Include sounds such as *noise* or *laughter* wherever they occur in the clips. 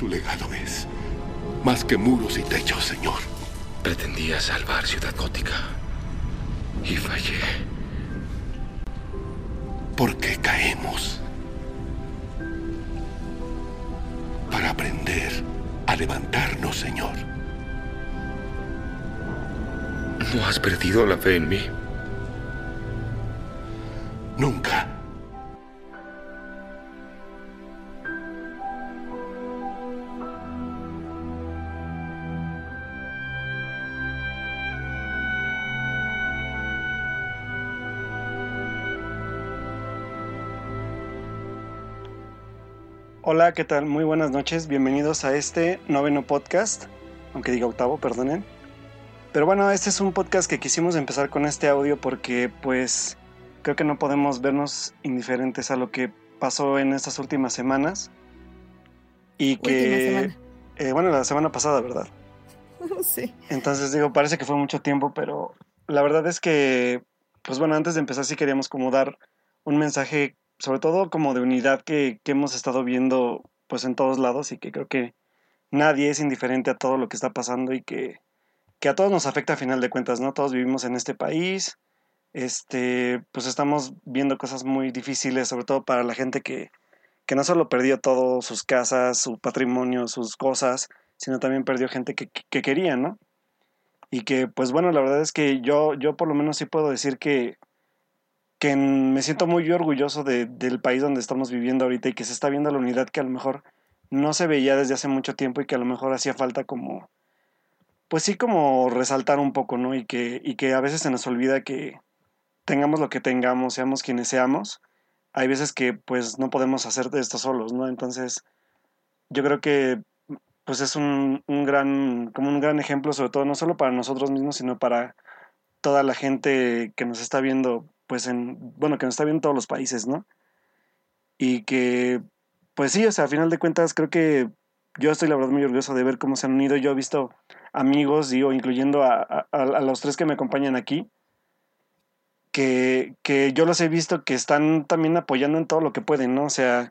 Su legado es más que muros y techos, señor. Pretendía salvar Ciudad Gótica. Y fallé. ¿Por qué caemos? Para aprender a levantarnos, señor. ¿No has perdido la fe en mí? Nunca. Hola, ¿qué tal? Muy buenas noches. Bienvenidos a este noveno podcast, aunque diga octavo, perdonen. Pero bueno, este es un podcast que quisimos empezar con este audio porque pues creo que no podemos vernos indiferentes a lo que pasó en estas últimas semanas. Y que... Eh, bueno, la semana pasada, ¿verdad? *laughs* sí. Entonces digo, parece que fue mucho tiempo, pero la verdad es que, pues bueno, antes de empezar sí queríamos como dar un mensaje sobre todo como de unidad que, hemos estado viendo pues en todos lados y que creo que nadie es indiferente a todo lo que está pasando y que, a todos nos afecta a final de cuentas, ¿no? Todos vivimos en este país, este, pues estamos viendo cosas muy difíciles, sobre todo para la gente que, que no solo perdió todo, sus casas, su patrimonio, sus cosas, sino también perdió gente que, que quería, ¿no? Y que, pues bueno, la verdad es que yo, yo por lo menos sí puedo decir que, que me siento muy orgulloso del país donde estamos viviendo ahorita y que se está viendo la unidad que a lo mejor no se veía desde hace mucho tiempo y que a lo mejor hacía falta como, pues sí como resaltar un poco, ¿no? Y que, y que a veces se nos olvida que tengamos lo que tengamos, seamos quienes seamos, hay veces que pues no podemos hacer de esto solos, ¿no? Entonces, yo creo que pues es un, un gran, como un gran ejemplo, sobre todo no solo para nosotros mismos, sino para toda la gente que nos está viendo pues en, bueno, que nos está viendo todos los países, ¿no? Y que, pues sí, o sea, a final de cuentas creo que yo estoy la verdad muy orgulloso de ver cómo se han unido. Yo he visto amigos, digo, incluyendo a, los tres que me acompañan aquí, que, que, yo los he visto que están también apoyando en todo lo que pueden, ¿no? O sea,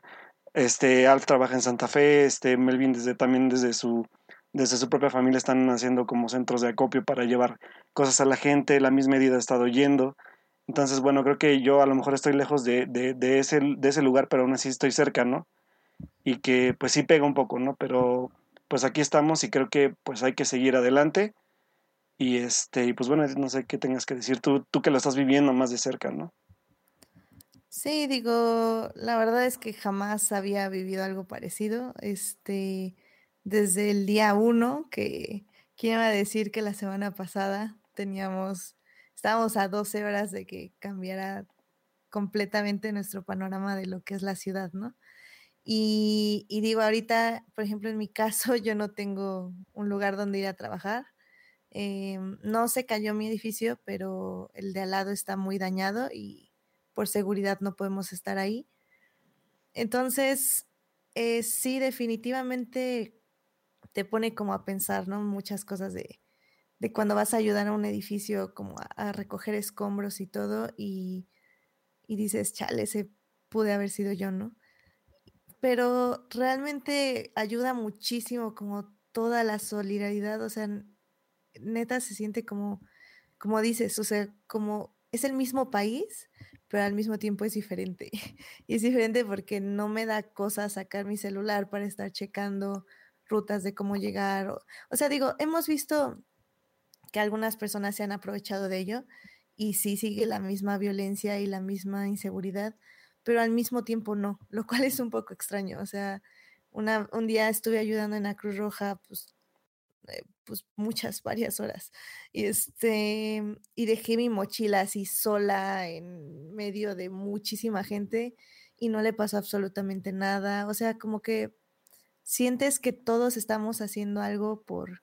este, Alf trabaja en Santa Fe, este, Melvin desde, también desde su, desde su propia familia están haciendo como centros de acopio para llevar cosas a la gente, la misma medida ha estado yendo. Entonces, bueno, creo que yo a lo mejor estoy lejos de, ese, de ese lugar, pero aún así estoy cerca, ¿no? Y que pues sí pega un poco, ¿no? Pero pues aquí estamos y creo que pues hay que seguir adelante. Y este, y pues bueno, no sé qué tengas que decir tú, tú que lo estás viviendo más de cerca, ¿no? Sí, digo, la verdad es que jamás había vivido algo parecido. Este, desde el día uno, que quiero decir que la semana pasada teníamos estábamos a 12 horas de que cambiara completamente nuestro panorama de lo que es la ciudad, ¿no? Y, digo, ahorita, por ejemplo, en mi caso, *laughs* yo no tengo un lugar donde ir a trabajar. Em, no se cayó mi edificio, pero el de al lado está muy dañado y por seguridad no podemos estar ahí. Entonces, eh, sí, definitivamente te pone como a pensar, ¿no? Muchas cosas de, de cuando vas a ayudar a un edificio como a, recoger escombros y todo y, dices, chale, ese pude haber sido yo, ¿no? Pero realmente ayuda muchísimo como toda la solidaridad, o sea, neta se siente como, como dices, o sea, como es el mismo país, pero al mismo tiempo es diferente. *laughs* Y es diferente porque no me da cosa sacar mi celular para estar checando rutas de cómo llegar. o sea, digo, hemos visto que algunas personas se han aprovechado de ello y sí sigue la misma violencia y la misma inseguridad, pero al mismo tiempo no, lo cual es un poco extraño. O sea, una, un día estuve ayudando en la Cruz Roja, pues, eh, pues muchas, varias horas, y, este, y dejé mi mochila así sola en medio de muchísima gente y no le pasó absolutamente nada. O sea, como que sientes que todos estamos haciendo algo por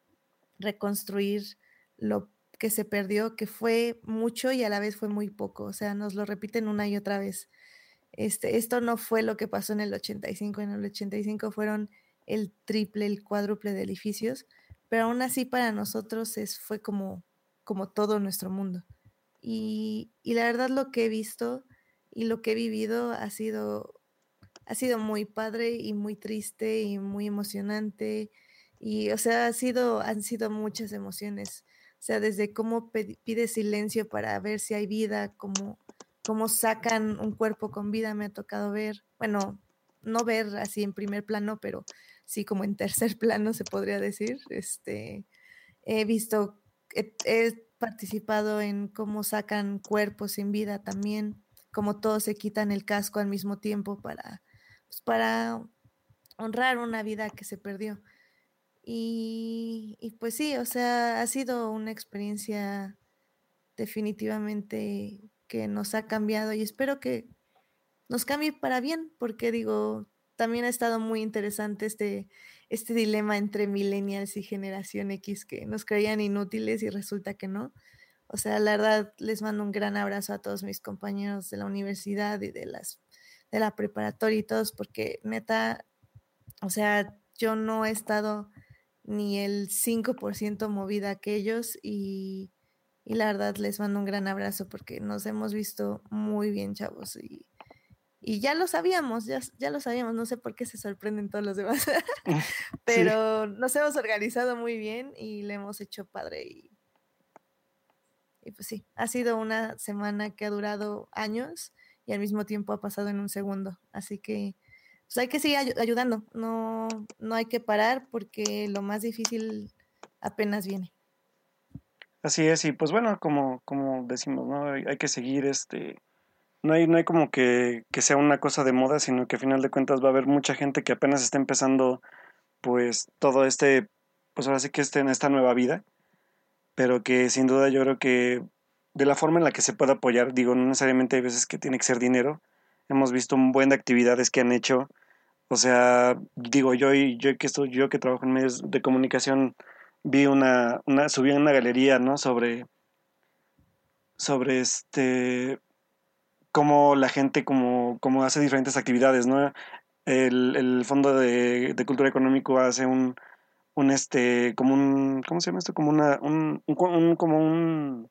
reconstruir lo que se perdió, que fue mucho y a la vez fue muy poco. O sea, nos lo repiten una y otra vez. Este, esto no fue lo que pasó en el 85. En el 85 fueron el triple, el cuádruple de edificios, pero aún así para nosotros es, fue como, como todo nuestro mundo. Y, y la verdad lo que he visto y lo que he vivido ha sido ha sido muy padre y muy triste y muy emocionante. Y, o sea, ha sido, han sido muchas emociones. O sea, desde cómo pide silencio para ver si hay vida, cómo, cómo sacan un cuerpo con vida, me ha tocado ver. Bueno, no ver así en primer plano, pero sí como en *laughs* tercer plano se podría decir. Este, he visto, he, participado en cómo sacan cuerpos sin vida también, cómo todos se quitan el casco al mismo tiempo para, pues, para honrar una vida que se perdió. Y, pues sí, o sea, ha sido una experiencia definitivamente que nos ha cambiado y espero que nos cambie para bien, porque digo, también ha estado muy interesante este, este dilema entre millennials y generación X que nos creían inútiles y resulta que no. O sea, la verdad, les mando un gran abrazo a todos mis compañeros de la universidad y de las de la preparatoria y todos, porque neta, o sea, yo no he estado ni el 5% movida que ellos y, y la verdad les mando un gran abrazo porque nos hemos visto muy bien, chavos, y, y ya lo sabíamos, ya, ya lo sabíamos, no sé por qué se sorprenden todos los demás, *laughs* *laughs* pero nos hemos organizado muy bien y le hemos hecho padre y, y pues sí, ha sido una semana que ha durado años y al mismo tiempo ha pasado en un segundo, así que pues hay que seguir ayudando, no, no hay que parar porque lo más difícil apenas viene. Así es, y pues bueno, como, como decimos, ¿no? Hay, que seguir este no hay, no hay como que, que, sea una cosa de moda, sino que a final de cuentas va a haber mucha gente que apenas está empezando pues todo este, pues ahora sí que esté en esta nueva vida, pero que sin duda yo creo que de la forma en la que se puede apoyar, digo, no necesariamente hay veces que tiene que ser dinero, hemos visto un buen de actividades que han hecho, o sea, digo, yo, yo que estoy, yo que trabajo en medios de comunicación, vi una, una subí una galería, ¿no? Sobre, sobre este, cómo la gente como, como hace diferentes actividades, ¿no? El, el Fondo de, de, Cultura Económico hace un, un, este, como un, ¿cómo se llama esto? Como una, un, un, como un,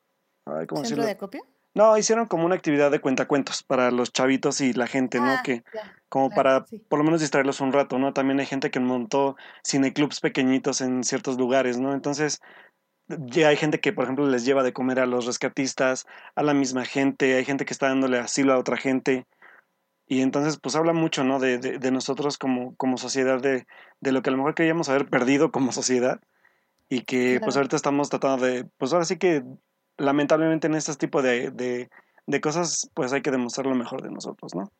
¿cómo ¿Centro de copia? No, hicieron como una actividad de cuentacuentos para los chavitos y la gente, ¿no? Ah, que como para por lo menos distraerlos un rato, ¿no? También hay gente que montó cineclubs pequeñitos en ciertos lugares, ¿no? Entonces, ya hay gente que, por ejemplo, les lleva de comer a los rescatistas, a la misma gente, hay gente que está dándole asilo a otra gente. Y entonces, pues habla mucho, ¿no? De, de, de nosotros como, como sociedad, de, de lo que a lo mejor queríamos haber perdido como sociedad. Y que pues ahorita estamos tratando de, pues ahora sí que lamentablemente en este tipo de, de, cosas, pues hay que demostrar lo mejor de nosotros, ¿no?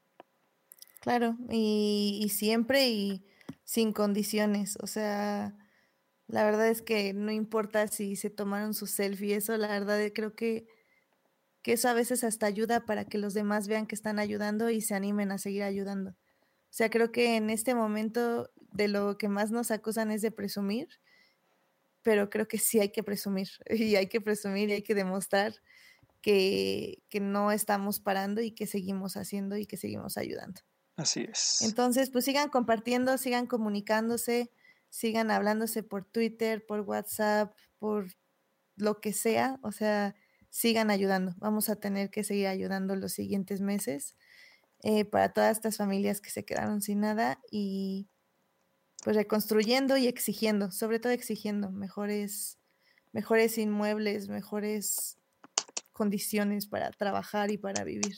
Claro, y, siempre y sin condiciones. O sea, la verdad es que no importa si se tomaron su selfie, eso la verdad creo que, que eso a veces hasta ayuda para que los demás vean que están ayudando y se animen a seguir ayudando. O sea, creo que en este momento de lo que más nos acusan es de presumir pero creo que sí hay que presumir *laughs* y hay que presumir y hay que demostrar que, que, no estamos parando y que seguimos haciendo y que seguimos ayudando. Así es. Entonces, pues sigan compartiendo, sigan comunicándose, sigan hablándose por Twitter, por WhatsApp, por lo que sea, o sea, sigan ayudando. Vamos a tener que seguir ayudando los siguientes meses eh, para todas estas familias que se quedaron sin nada y pues reconstruyendo y exigiendo, sobre todo exigiendo mejores, mejores inmuebles, mejores condiciones para trabajar y para vivir.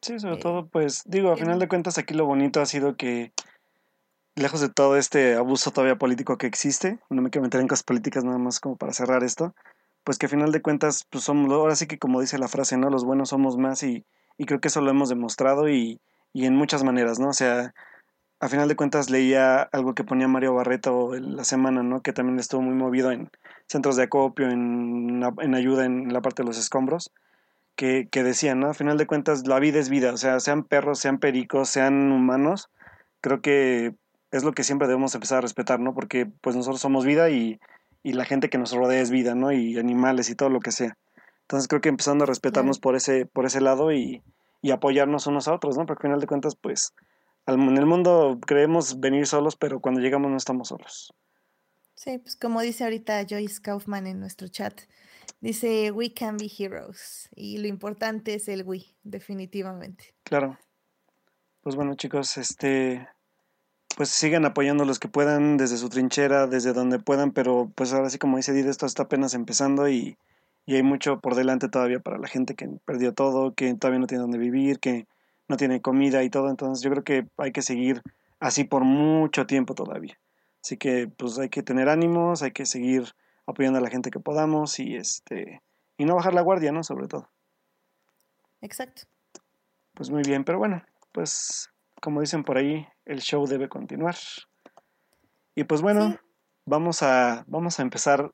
Sí, sobre eh, todo, pues digo, a final de cuentas aquí lo bonito ha sido que lejos de todo este abuso todavía político que existe, no me quiero meter en cosas políticas nada más como para cerrar esto, pues que a final de cuentas, pues somos, ahora sí que como dice la frase, ¿no? Los buenos somos más y, y creo que eso lo hemos demostrado y, y en muchas maneras, ¿no? O sea, a final de cuentas leía algo que ponía Mario Barreto la semana, ¿no? Que también estuvo muy movido en centros de acopio, en, en ayuda en la parte de los escombros, que, que decía, ¿no? A final de cuentas la vida es vida, o sea, sean perros, sean pericos, sean humanos, creo que es lo que siempre debemos empezar a respetar, ¿no? Porque pues nosotros somos vida y, y la gente que nos rodea es vida, ¿no? Y animales y todo lo que sea. Entonces creo que empezando a respetarnos por ese, por ese lado y, y apoyarnos unos a otros, ¿no? Porque al final de cuentas, pues en el mundo creemos venir solos, pero cuando llegamos no estamos solos. Sí, pues como dice ahorita Joyce Kaufman en nuestro chat, dice, we can be heroes. Y lo importante es el we, definitivamente. Claro. pues bueno chicos, este, pues sigan apoyando los que puedan desde su trinchera, desde donde puedan, pero pues ahora sí como dice Did, esto está apenas empezando y, y hay mucho por delante todavía para la gente que perdió todo, que todavía no tiene donde vivir, que no tiene comida y todo, entonces yo creo que hay que seguir así por mucho tiempo todavía. Así que pues hay que tener ánimos, hay que seguir apoyando a la gente que podamos y este y no bajar la guardia, ¿no? Sobre todo. Exacto. Pues muy bien, pero bueno, pues como dicen por ahí, el show debe continuar. Y pues bueno, vamos a vamos a empezar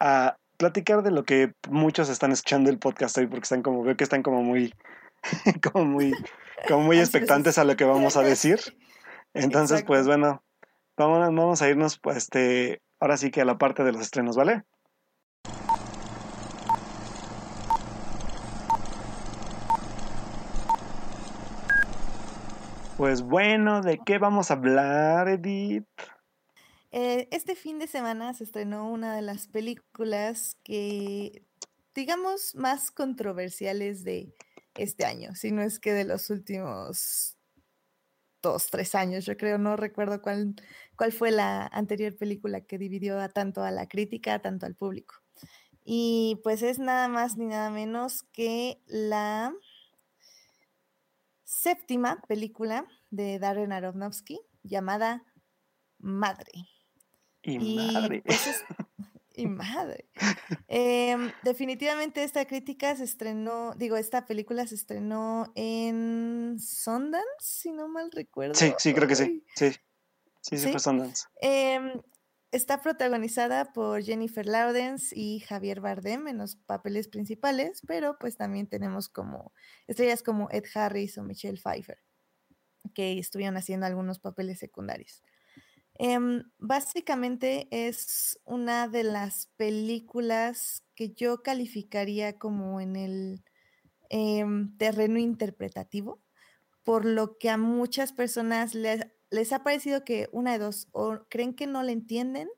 a platicar de lo que muchos están escuchando el podcast hoy porque están como veo que están como muy *laughs* como muy como muy *laughs* expectantes a lo que vamos a *laughs* decir. Entonces, pues bueno, vamos, vamos a irnos pues este ahora sí que a la parte de los estrenos, ¿vale? Pues bueno, ¿de qué vamos a hablar, Edith? Eh, este fin de semana se estrenó una de las películas que, digamos, más controversiales de este año, si no es que de los últimos dos, tres años, yo creo, no recuerdo cuál, cuál fue la anterior película que dividió a tanto a la crítica, tanto al público. Y pues es nada más ni nada menos que la séptima película de Darren Aronofsky llamada Madre. Y, madre. Pues *laughs* y madre. Em, definitivamente esta crítica se estrenó, digo, esta película se estrenó en Sundance, si no mal recuerdo. Sí, sí, creo que sí. Sí, sí, sí, fue Sundance. Em, está protagonizada por Jennifer Lawrence y Javier Bardem en los papeles principales, pero pues también tenemos como estrellas como Ed Harris o Michelle Pfeiffer, que estuvieron haciendo algunos papeles secundarios. Em, básicamente es una de las películas que yo calificaría como en el em, terreno interpretativo, por lo que a muchas personas les, les ha parecido que una de dos, o creen que no la entienden,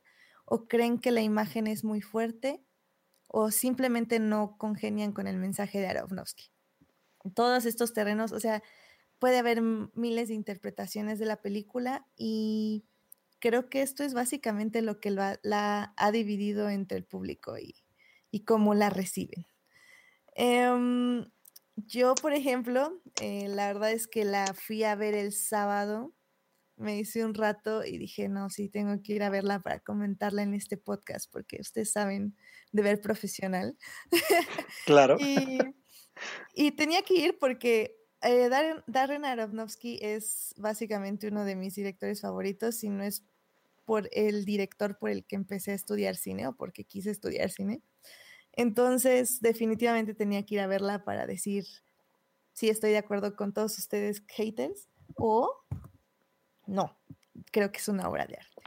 o creen que la imagen es muy fuerte, o simplemente no congenian con el mensaje de Aronofsky. Todos estos terrenos, o sea, puede haber miles de interpretaciones de la película y creo que esto es básicamente lo que la, ha dividido entre el público y, cómo la reciben. Em, yo, por ejemplo, eh, la verdad es que la fui a ver el sábado, me hice un rato y dije, no, sí, tengo que ir a verla para comentarla en este podcast, porque ustedes saben de ver profesional. *laughs* Claro. y, *laughs* y tenía que ir porque eh, Darren, Aronofsky es básicamente uno de mis directores favoritos, si no es por el director por el que empecé a estudiar cine o porque quise estudiar cine. Entonces, definitivamente tenía que ir a verla para decir si estoy de acuerdo con todos ustedes haters o no, creo que es una obra de arte.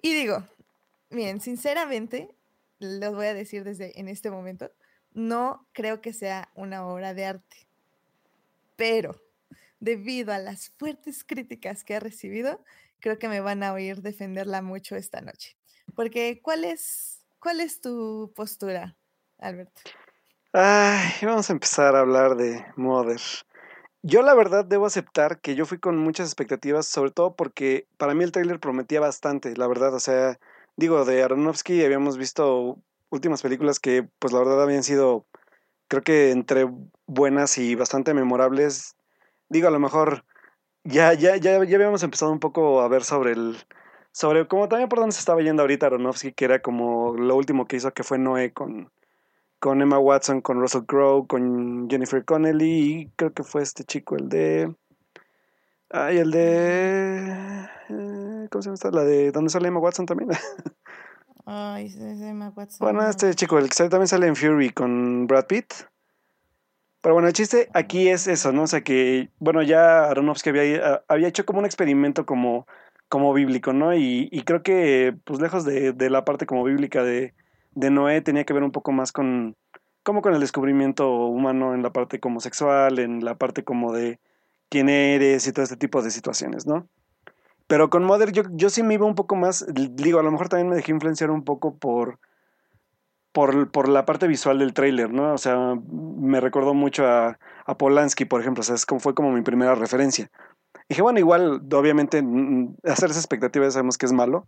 Y digo, bien, sinceramente, lo voy a decir desde en este momento, no creo que sea una obra de arte pero debido a las fuertes críticas que ha recibido, creo que me van a oír defenderla mucho esta noche. Porque, ¿cuál es, cuál es tu postura, Alberto? Ay, vamos a empezar a hablar de Mother. Yo la verdad debo aceptar que yo fui con muchas expectativas, sobre todo porque para mí el tráiler prometía bastante, la verdad, o sea, digo, de Aronofsky habíamos visto últimas películas que pues la verdad habían sido creo que entre buenas y bastante memorables, digo, a lo mejor ya, ya, ya, ya habíamos empezado un poco a ver sobre el, sobre como también por dónde se estaba yendo ahorita Aronofsky, que era como lo último que hizo, que fue Noé con, con Emma Watson, con Russell Crowe, con Jennifer Connelly, y creo que fue este chico, el de... Ay, el de... Eh, ¿Cómo se llama esta? La de... ¿Dónde sale Emma Watson también? *laughs* Ay, es Emma Watson. Bueno, este chico, el que también sale en Fury con Brad Pitt. Pero bueno, el chiste aquí es eso, ¿no? O sea que, bueno, ya Aronofsky había, hecho como un experimento como, como bíblico, ¿no? Y, y creo que, pues lejos de, de la parte como bíblica de, de, Noé, tenía que ver un poco más con, como con el descubrimiento humano en la parte como sexual, en la parte como de quién eres y todo este tipo de situaciones, ¿no? Pero con Mother yo, yo sí me iba un poco más, digo, a lo mejor también me dejé influenciar un poco por, por, por la parte visual del tráiler, ¿no? O sea, me recordó mucho a, a Polanski, por ejemplo, o sea, es como, fue como mi primera referencia. dije, bueno, igual, obviamente, hacer esa expectativa sabemos que es malo.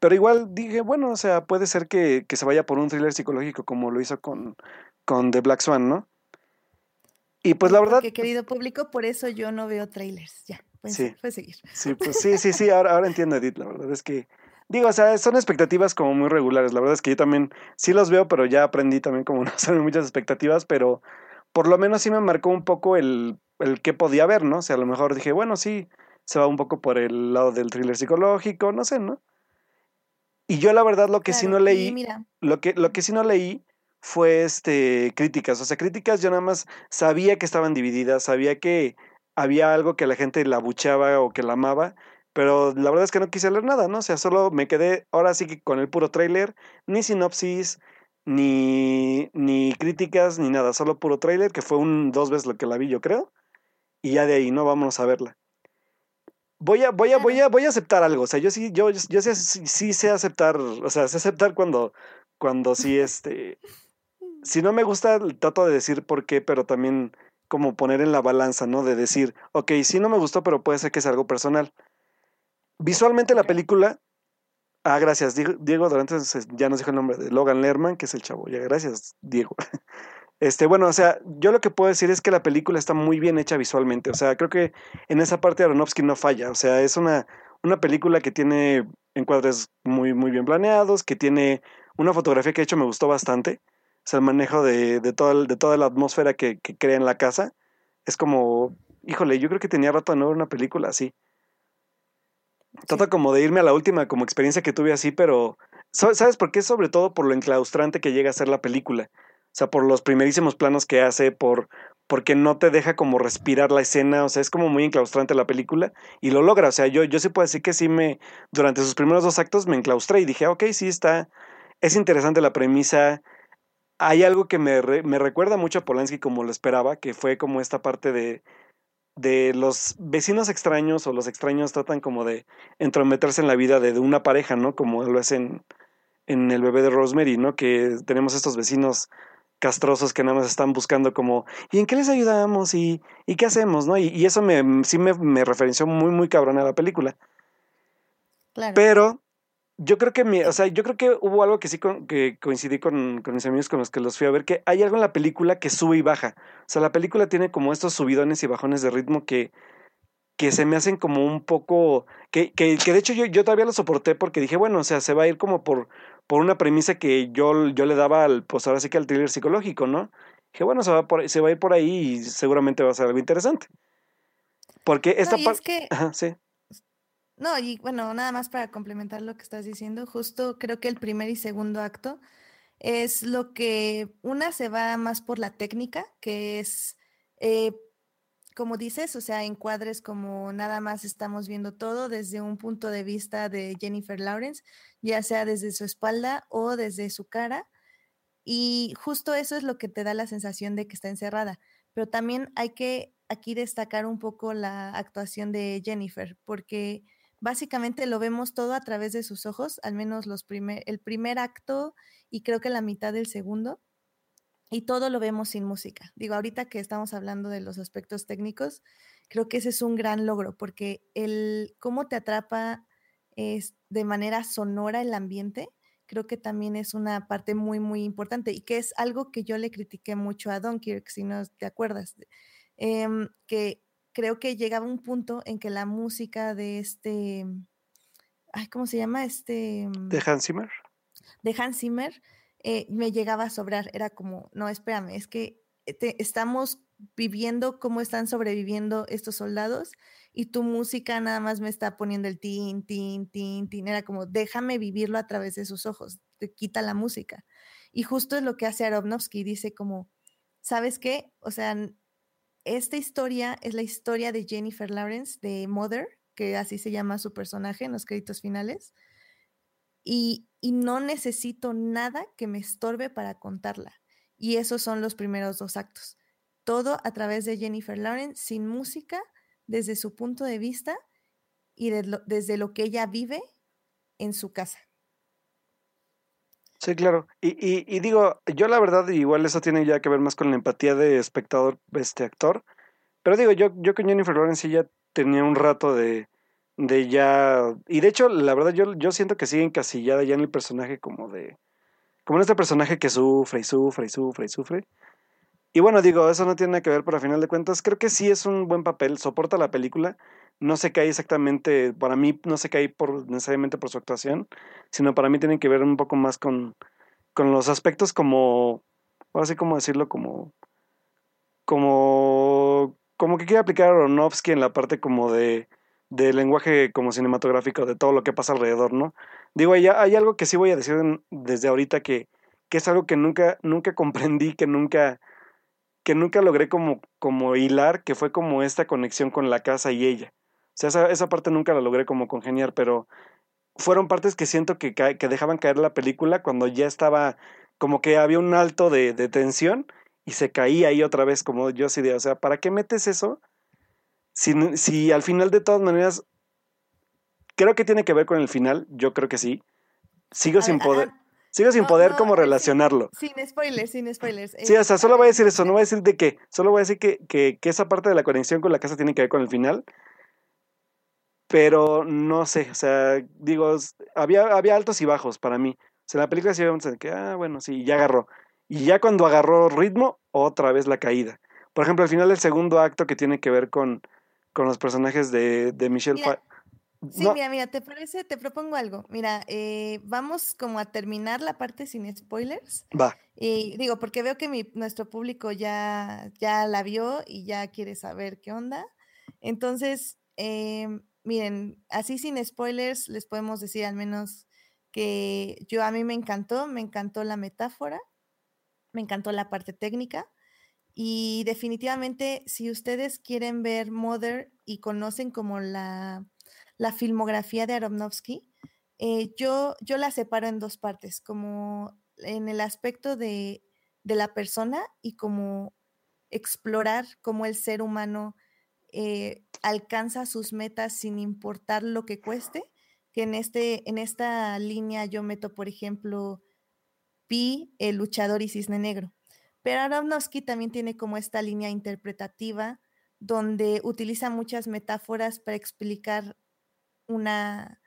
Pero igual dije, bueno, o sea, puede ser que, que se vaya por un thriller psicológico como lo hizo con, con The Black Swan, ¿no? Y pues la verdad... Que querido público, por eso yo no veo trailers. Ya, pues, sí. puedes seguir. Sí, pues sí, sí, sí, ahora, ahora entiendo, Edith, la verdad es que... Digo, o sea, son expectativas como muy regulares. La verdad es que yo también sí los veo, pero ya aprendí también como *laughs* no hacer muchas expectativas, pero por lo menos sí me marcó un poco el, el que podía ver, ¿no? O sea, a lo mejor dije, bueno, sí, se va un poco por el lado del thriller psicológico, no sé, ¿no? Y yo la verdad lo que sí no leí, lo que, lo que sí no leí fue este críticas. O sea, críticas yo nada más sabía que estaban divididas, sabía que había algo que la gente la buchaba o que la amaba, pero la verdad es que no quise leer nada, ¿no? O sea, solo me quedé ahora sí que con el puro tráiler, ni sinopsis, ni, ni críticas, ni nada, solo puro tráiler, que fue un dos veces lo que la vi, yo creo. Y ya de ahí, ¿no? Vámonos a verla voy a, voy a, voy a, voy a aceptar algo. O sea, yo sí, yo, yo sí, sí, sé aceptar, o sea, sé aceptar cuando, cuando sí, este, si no me gusta, trato de decir por qué, pero también como poner en la balanza, ¿no? De decir, ok, sí no me gustó, pero puede ser que sea algo personal. Visualmente la película, ah, gracias, Diego, durante ya nos dijo el nombre de Logan Lerman, que es el chavo, ya, gracias, Diego. *laughs* Este, bueno, o sea, yo lo que puedo decir es que la película está muy bien hecha visualmente. O sea, creo que en esa parte Aronofsky no falla. O sea, es una, una película que tiene encuadres muy, muy bien planeados, que tiene una fotografía que de hecho me gustó bastante. O sea, el manejo de, de, toda, de toda la atmósfera que, que, crea en la casa. Es como, híjole, yo creo que tenía rato de no ver una película así. Trata como de irme a la última como experiencia que tuve así, pero ¿sabes por qué? Sobre todo por lo enclaustrante que llega a ser la película. O sea, por los primerísimos planos que hace, por porque no te deja como respirar la escena, o sea, es como muy enclaustrante la película y lo logra, o sea, yo, yo sí puedo decir que sí me, durante sus primeros dos actos me enclaustré y dije, ok, sí está, es interesante la premisa, hay algo que me, me recuerda mucho a Polanski como lo esperaba, que fue como esta parte de, de los vecinos extraños o los extraños tratan como de entrometerse en la vida de, de una pareja, ¿no? Como lo hacen en El bebé de Rosemary, ¿no? Que tenemos estos vecinos castrosos que nada más están buscando como, ¿y en qué les ayudamos? ¿Y, y qué hacemos? ¿no? Y, eso me, sí me, me, referenció muy, muy cabrón a la película. Claro. Pero yo creo que mi, o sea, yo creo que hubo algo que sí que coincidí con, con, mis amigos con los que los fui a ver, que hay algo en la película que sube y baja. O sea, la película tiene como estos subidones y bajones de ritmo que, que se me hacen como un poco, que, que, que de hecho yo, yo todavía lo soporté porque dije, bueno, o sea, se va a ir como por, por una premisa que yo, yo le daba al, pues ahora sí que al thriller psicológico, ¿no? Dije, bueno, se va, por, se va a ir por ahí y seguramente va a ser algo interesante. Porque esta parte... Ajá, sí. No, y bueno, nada más para complementar lo que estás diciendo, justo creo que el primer y segundo acto es lo que una se va más por la técnica, que es eh, como dices, o sea, encuadres como nada más estamos viendo todo desde un punto de vista de Jennifer Lawrence, ya sea desde su espalda o desde su cara. Y justo eso es lo que te da la sensación de que está encerrada. Pero también hay que aquí destacar un poco la actuación de Jennifer, porque básicamente lo vemos todo a través de sus ojos, al menos los primer, el primer acto y creo que la mitad del segundo y todo lo vemos sin música. Digo, ahorita que estamos hablando de los aspectos técnicos, creo que ese es un gran logro porque el cómo te atrapa es de manera sonora el ambiente, creo que también es una parte muy, muy importante y que es algo que yo le critiqué mucho a Dunkirk, si no te acuerdas, em, que creo que llegaba un punto en que la música de este, ay, ¿cómo se llama? Este... De Hans Zimmer. De Hans Zimmer eh, me llegaba a sobrar. Era como, no, espérame, es que eh, estamos viviendo cómo están sobreviviendo estos soldados y tu música nada más me está poniendo el tin, tin, tin, tin. Era como, déjame vivirlo a través de sus ojos, te quita la música. Y justo es lo que hace Aronofsky, dice como, ¿sabes qué? O sea, esta historia es la historia de Jennifer Lawrence, de Mother, que así se llama su personaje en los créditos finales y, no necesito nada que me estorbe para contarla. Y esos son los primeros dos actos. Todo a través de Jennifer Lawrence, sin música, desde su punto de vista y desde lo que ella vive en su casa. Sí, claro. Y, y, digo, yo la verdad, igual eso tiene ya que ver más con la empatía de espectador, este actor. Pero digo, yo, yo con Jennifer Lawrence ya tenía un rato de, de ya... Y de hecho, la verdad, yo, yo siento que sigue encasillada ya en el personaje como de... Como en este personaje que sufre y sufre y sufre y sufre. Y bueno, digo, eso no tiene nada que ver, pero a final de cuentas creo que sí es un buen papel, soporta la película, no se cae exactamente, para mí no se cae por, necesariamente por su actuación, sino para mí tiene que ver un poco más con, con los aspectos como, ahora sí como decirlo, como, como, como que quiere aplicar a Aronofsky en la parte como de, de lenguaje como cinematográfico, de todo lo que pasa alrededor, ¿no? Digo, hay, hay algo que sí voy a decir desde ahorita que, que es algo que nunca, nunca *laughs* comprendí, que nunca que nunca logré como, como hilar, que fue como esta conexión con la casa y ella. O sea, esa, esa parte nunca la logré como congeniar, pero fueron partes que siento que, que dejaban caer la película cuando ya estaba como que había un alto de, de tensión y se caía ahí otra vez como yo así de, o sea, ¿para qué metes eso? Si, si al final de todas maneras, creo que tiene que ver con el final, yo creo que sí. Sigo sin poder. Sigo sin poder como relacionarlo. Sin, spoilers, sin spoilers. Sí, o sea, solo voy a decir eso, no voy a decir de qué. Solo voy a decir que, que, que, esa parte de la conexión con la casa tiene que ver con el final. Pero no sé, o sea, digo, había, había altos y bajos para mí. O sea, la película sí vamos a que, ah, bueno, sí, ya agarró. Y ya cuando agarró ritmo, otra vez la caída. Por ejemplo, al final del segundo acto que tiene que ver con, con los personajes de, de Michelle Sí, mira, mira, ¿te parece? Te propongo algo. Mira, eh, vamos como a terminar la parte sin spoilers. Va. Y digo, porque veo que mi, nuestro público ya, ya la vio y ya quiere saber qué onda. Entonces, em, miren, así sin spoilers, les podemos decir al menos que yo a mí me encantó, me encantó la metáfora, me encantó la parte técnica. Y definitivamente, si ustedes quieren ver Mother y conocen como la la filmografía de Aronofsky, eh, yo, yo la separo en dos partes, como en el aspecto de, la persona y como explorar cómo el ser humano eh, alcanza sus metas sin importar lo que cueste, que en, este, en esta línea yo meto, por ejemplo, Pi, el luchador y cisne negro. Pero Aronofsky también tiene como esta línea interpretativa donde utiliza muchas metáforas para explicar una,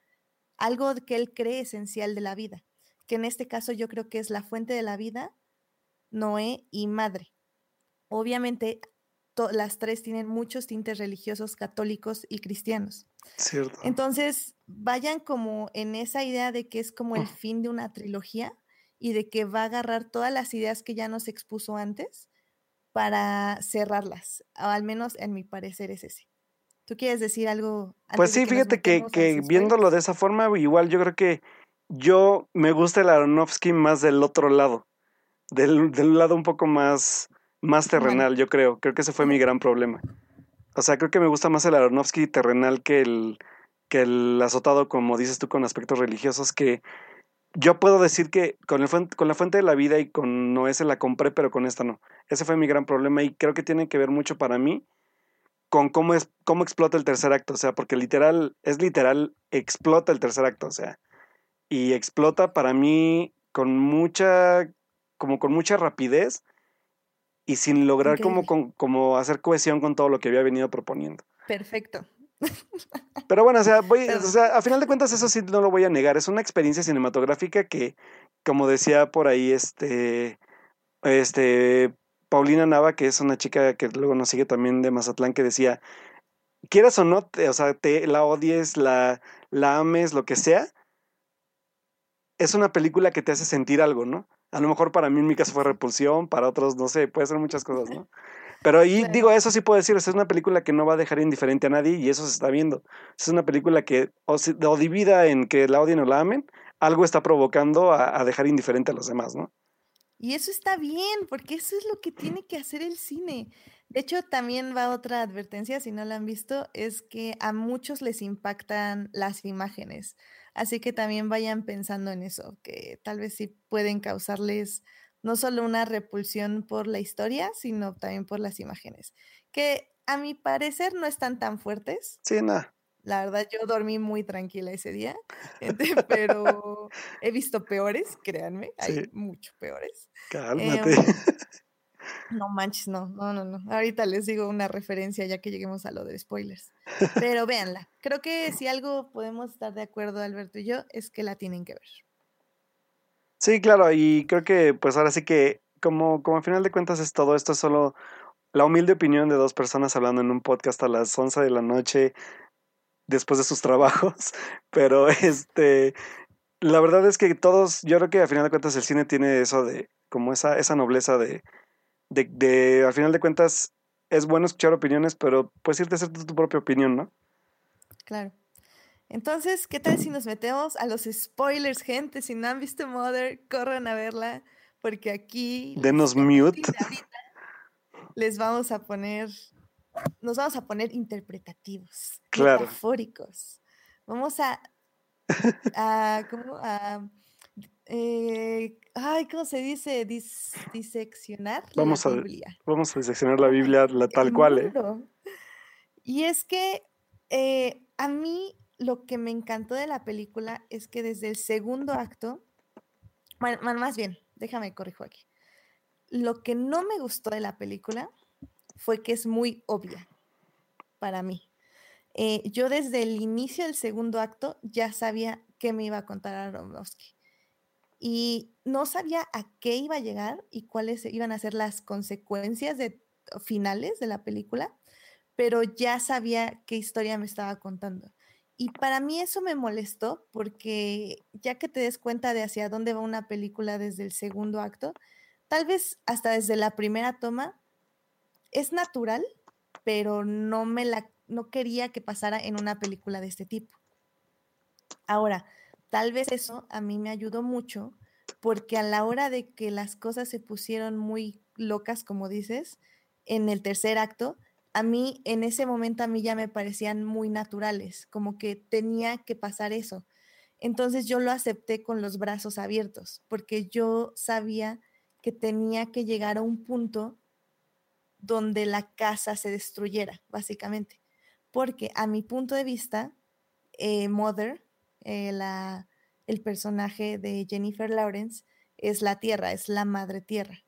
algo que él cree esencial de la vida, que en este caso yo creo que es la fuente de la vida, Noé y madre. Obviamente las tres tienen muchos tintes religiosos católicos y cristianos. Cierto. Entonces, vayan como en esa idea de que es como el fin de una trilogía y de que va a agarrar todas las ideas que ya nos expuso antes para cerrarlas, o al menos en mi parecer es ese. ¿Tú quieres decir algo? pues sí, fíjate que, que viéndolo de esa forma, igual yo creo que yo me gusta el Aronofsky más del otro lado, del, del lado un poco más, más terrenal, yo creo. Creo que ese fue mi gran problema. O sea, creo que me gusta más el Aronofsky terrenal que el, que el azotado, como dices tú, con aspectos religiosos, que yo puedo decir que con, el, con la fuente de la vida y con Noé se la compré, pero con esta no. Ese fue mi gran problema y creo que tiene que ver mucho para mí con cómo, es, cómo explota el tercer acto, o sea, porque literal, es literal, explota el tercer acto, o sea, y explota para mí con mucha, como con mucha rapidez y sin lograr como, como hacer cohesión con todo lo que había venido proponiendo. Perfecto. *laughs* Pero bueno, o sea, voy, o sea, a final de cuentas eso sí no lo voy a negar, es una experiencia cinematográfica que, como decía por ahí, este, este, Paulina Nava, que es una chica que luego nos sigue también de Mazatlán, que decía, quieras o no, o sea, te la odies, la, la ames, lo que sea, es una película que te hace sentir algo, ¿no? A lo mejor para mí en mi caso fue repulsión, para otros, no sé, puede ser muchas cosas, ¿no? Pero ahí digo, eso sí puedo decir, es una película que no va a dejar indiferente a nadie y eso se está viendo. Es una película que o, o divida en que la odien o la amen, algo está provocando a dejar indiferente a los demás, ¿no? Y eso está bien, porque eso es lo que tiene que hacer el cine. De hecho, también va otra advertencia, si no la han visto, es que a muchos les impactan las imágenes. Así que también vayan pensando en eso, que tal vez sí pueden causarles no solo una repulsión por la historia, sino también por las imágenes, que a mi parecer no están tan fuertes. Sí, nada. La verdad, yo dormí muy tranquila ese día, *laughs* pero he visto peores, créanme, hay mucho peores. Cálmate. Em, *laughs* No manches, no, no, no, no. Ahorita les digo una referencia ya que lleguemos a lo de spoilers. *laughs* Pero véanla. Creo que si algo podemos estar de acuerdo, Alberto y yo, es que la tienen que ver. Sí, claro, y creo que pues ahora sí que como, como a final de cuentas es todo esto es solo la humilde opinión de dos personas hablando en un podcast a las 11 de la noche después de sus trabajos, *laughs* pero este, la verdad es que todos, yo creo que a final de cuentas el cine tiene eso de, como esa, esa nobleza de, de, de, al final de cuentas es bueno escuchar opiniones, pero puedes irte a hacer tu, tu propia opinión, ¿no? Claro. Entonces, ¿qué tal si nos metemos a los spoilers, gente? Si no han visto Mother, corran a verla, porque aquí... Denos mute. Les vamos a poner, nos vamos a poner interpretativos, Claro. metafóricos. Vamos a, a ¿cómo? A, eh, ay, ¿cómo se dice? Dis- diseccionar Vamos a- la Biblia. Vamos a diseccionar la Biblia la *laughs* tal cual, ¿eh? Y es que eh, a mí lo que me encantó de la película es que desde el segundo acto, bueno, más bien, déjame corrijo aquí. Lo que no me gustó de la película fue que es muy obvia para mí. Eh, yo desde el inicio del segundo acto ya sabía qué me iba a contar Aronofsky. Y no sabía a qué iba a llegar y cuáles iban a ser las consecuencias de, finales de la película, pero ya sabía qué historia me estaba contando. Y para mí eso me molestó porque ya que te des cuenta de hacia dónde va una película desde el segundo acto, tal vez hasta desde la primera toma, es natural, pero no me la no quería que pasara en una película de este tipo. Ahora, tal vez eso a mí me ayudó mucho porque a la hora de que las cosas se pusieron muy locas, como dices, en el tercer acto, a mí en ese momento a mí ya me parecían muy naturales, como que tenía que pasar eso. Entonces yo lo acepté con los brazos abiertos, porque yo sabía que tenía que llegar a un punto donde la casa se destruyera, básicamente. Porque a mi punto de vista, eh, Mother, eh, la, el personaje de Jennifer Lawrence, es la tierra, es la madre tierra,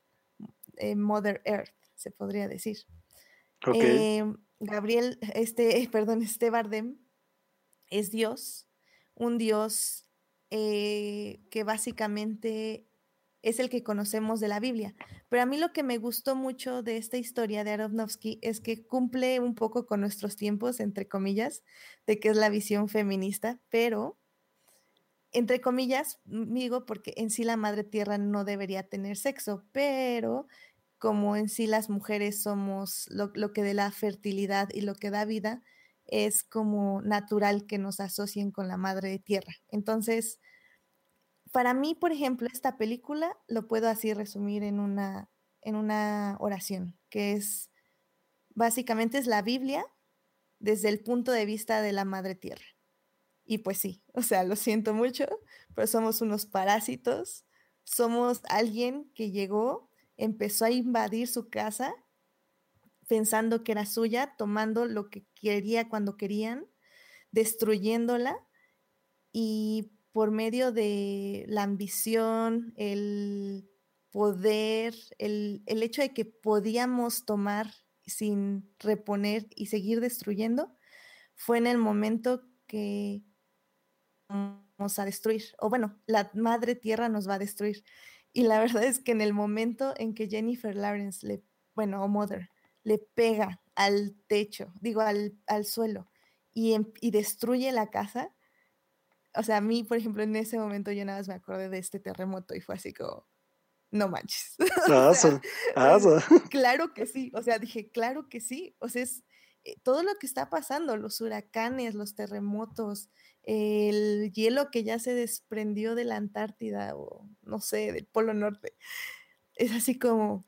eh, Mother Earth, se podría decir. Gabriel, este, *laughs* perdón, este Bardem es Dios, un Dios que básicamente es el que conocemos de la Biblia. Pero a mí lo que me gustó mucho de esta historia de Aronofsky es que cumple un poco con nuestros tiempos, entre comillas, de que es la visión feminista, pero entre comillas, digo, porque en sí la madre tierra no debería tener sexo, pero como en sí las mujeres somos lo, lo, que de la fertilidad y lo que da vida, es como natural que nos asocien con la madre tierra. Entonces, para mí, por ejemplo, esta película lo puedo así resumir en una, en una oración, que es básicamente es la Biblia desde el punto de vista de la madre tierra. Y pues sí, o sea, lo siento mucho, pero somos unos parásitos, somos alguien que llegó, empezó a invadir su casa pensando que era suya, tomando lo que quería cuando querían, destruyéndola y por medio de la ambición, el poder, el, el hecho de que podíamos tomar sin reponer y seguir destruyendo, fue en el momento que vamos a destruir, o bueno, la madre tierra nos va a destruir. Y la *laughs* verdad es que en el momento en que Jennifer Lawrence, bueno, o Mother, le pega al techo, digo, al, al suelo, y, y, destruye la casa, o sea, a mí, por ejemplo, en ese momento yo nada más me acordé de este terremoto y fue así como, no manches. *laughs* o sea, *laughs* *laughs* claro que sí, o sea, dije, claro que sí, o sea, es eh, todo lo que está pasando, los huracanes, los terremotos, el hielo que ya se desprendió de la Antártida o no sé, del Polo Norte, es así como,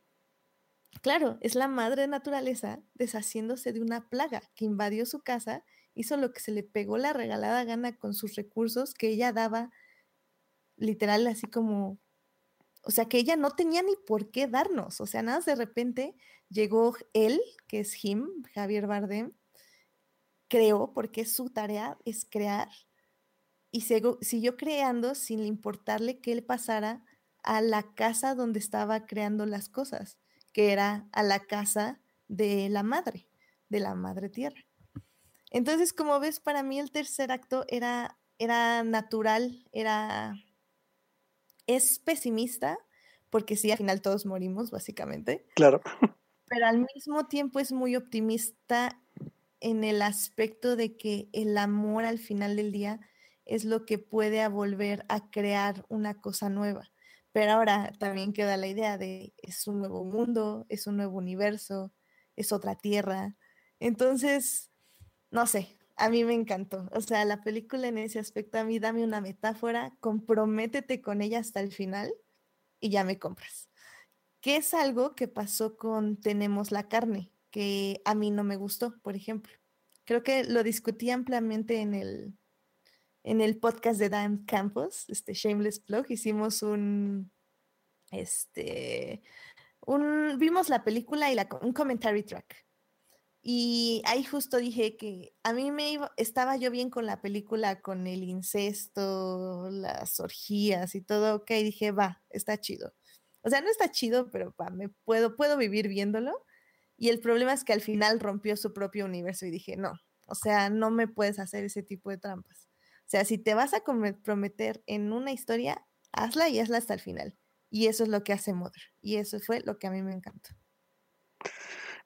claro, es la madre naturaleza deshaciéndose de una plaga que invadió su casa, hizo lo que se le pegó la regalada gana con sus recursos que ella daba, literal, así como o sea, que ella no tenía ni por qué darnos. O sea, nada de repente llegó él, que es him, Javier Bardem, creó, porque su tarea es crear, y siguió creando sin importarle que él pasara a la casa donde estaba creando las cosas, que era a la casa de la madre, de la madre tierra. Entonces, como ves, para mí el tercer acto era, era natural, era... Es pesimista, porque sí, al final todos morimos, básicamente. Claro. Pero al mismo tiempo es muy optimista en el aspecto de que el amor al final del día es lo que puede volver a crear una cosa nueva. Pero ahora también queda la idea de es un nuevo mundo, es un nuevo universo, es otra tierra. Entonces, no sé, a mí me encantó. O sea, la película en ese aspecto, a mí dame una metáfora, comprométete con ella hasta el final y ya me compras. Que es algo que pasó con Tenemos la carne, que a mí no me gustó, por ejemplo. Creo que lo discutí ampliamente en el, en el podcast de Dan Campos, este Shameless Plug, hicimos un, este, un, vimos la película y la, un commentary track. Y ahí justo dije que a mí me iba, estaba yo bien con la película, con el incesto, las orgías y todo, ok, dije, va, está chido. O sea, no está chido, pero va, me puedo, puedo vivir viéndolo. Y el problema es que al final rompió su propio universo y dije, no, o sea, no me puedes hacer ese tipo de trampas. O sea, si te vas a comprometer en una historia, hazla y hazla hasta el final. Y eso es lo que hace Mother. Y eso fue lo que a mí me encantó.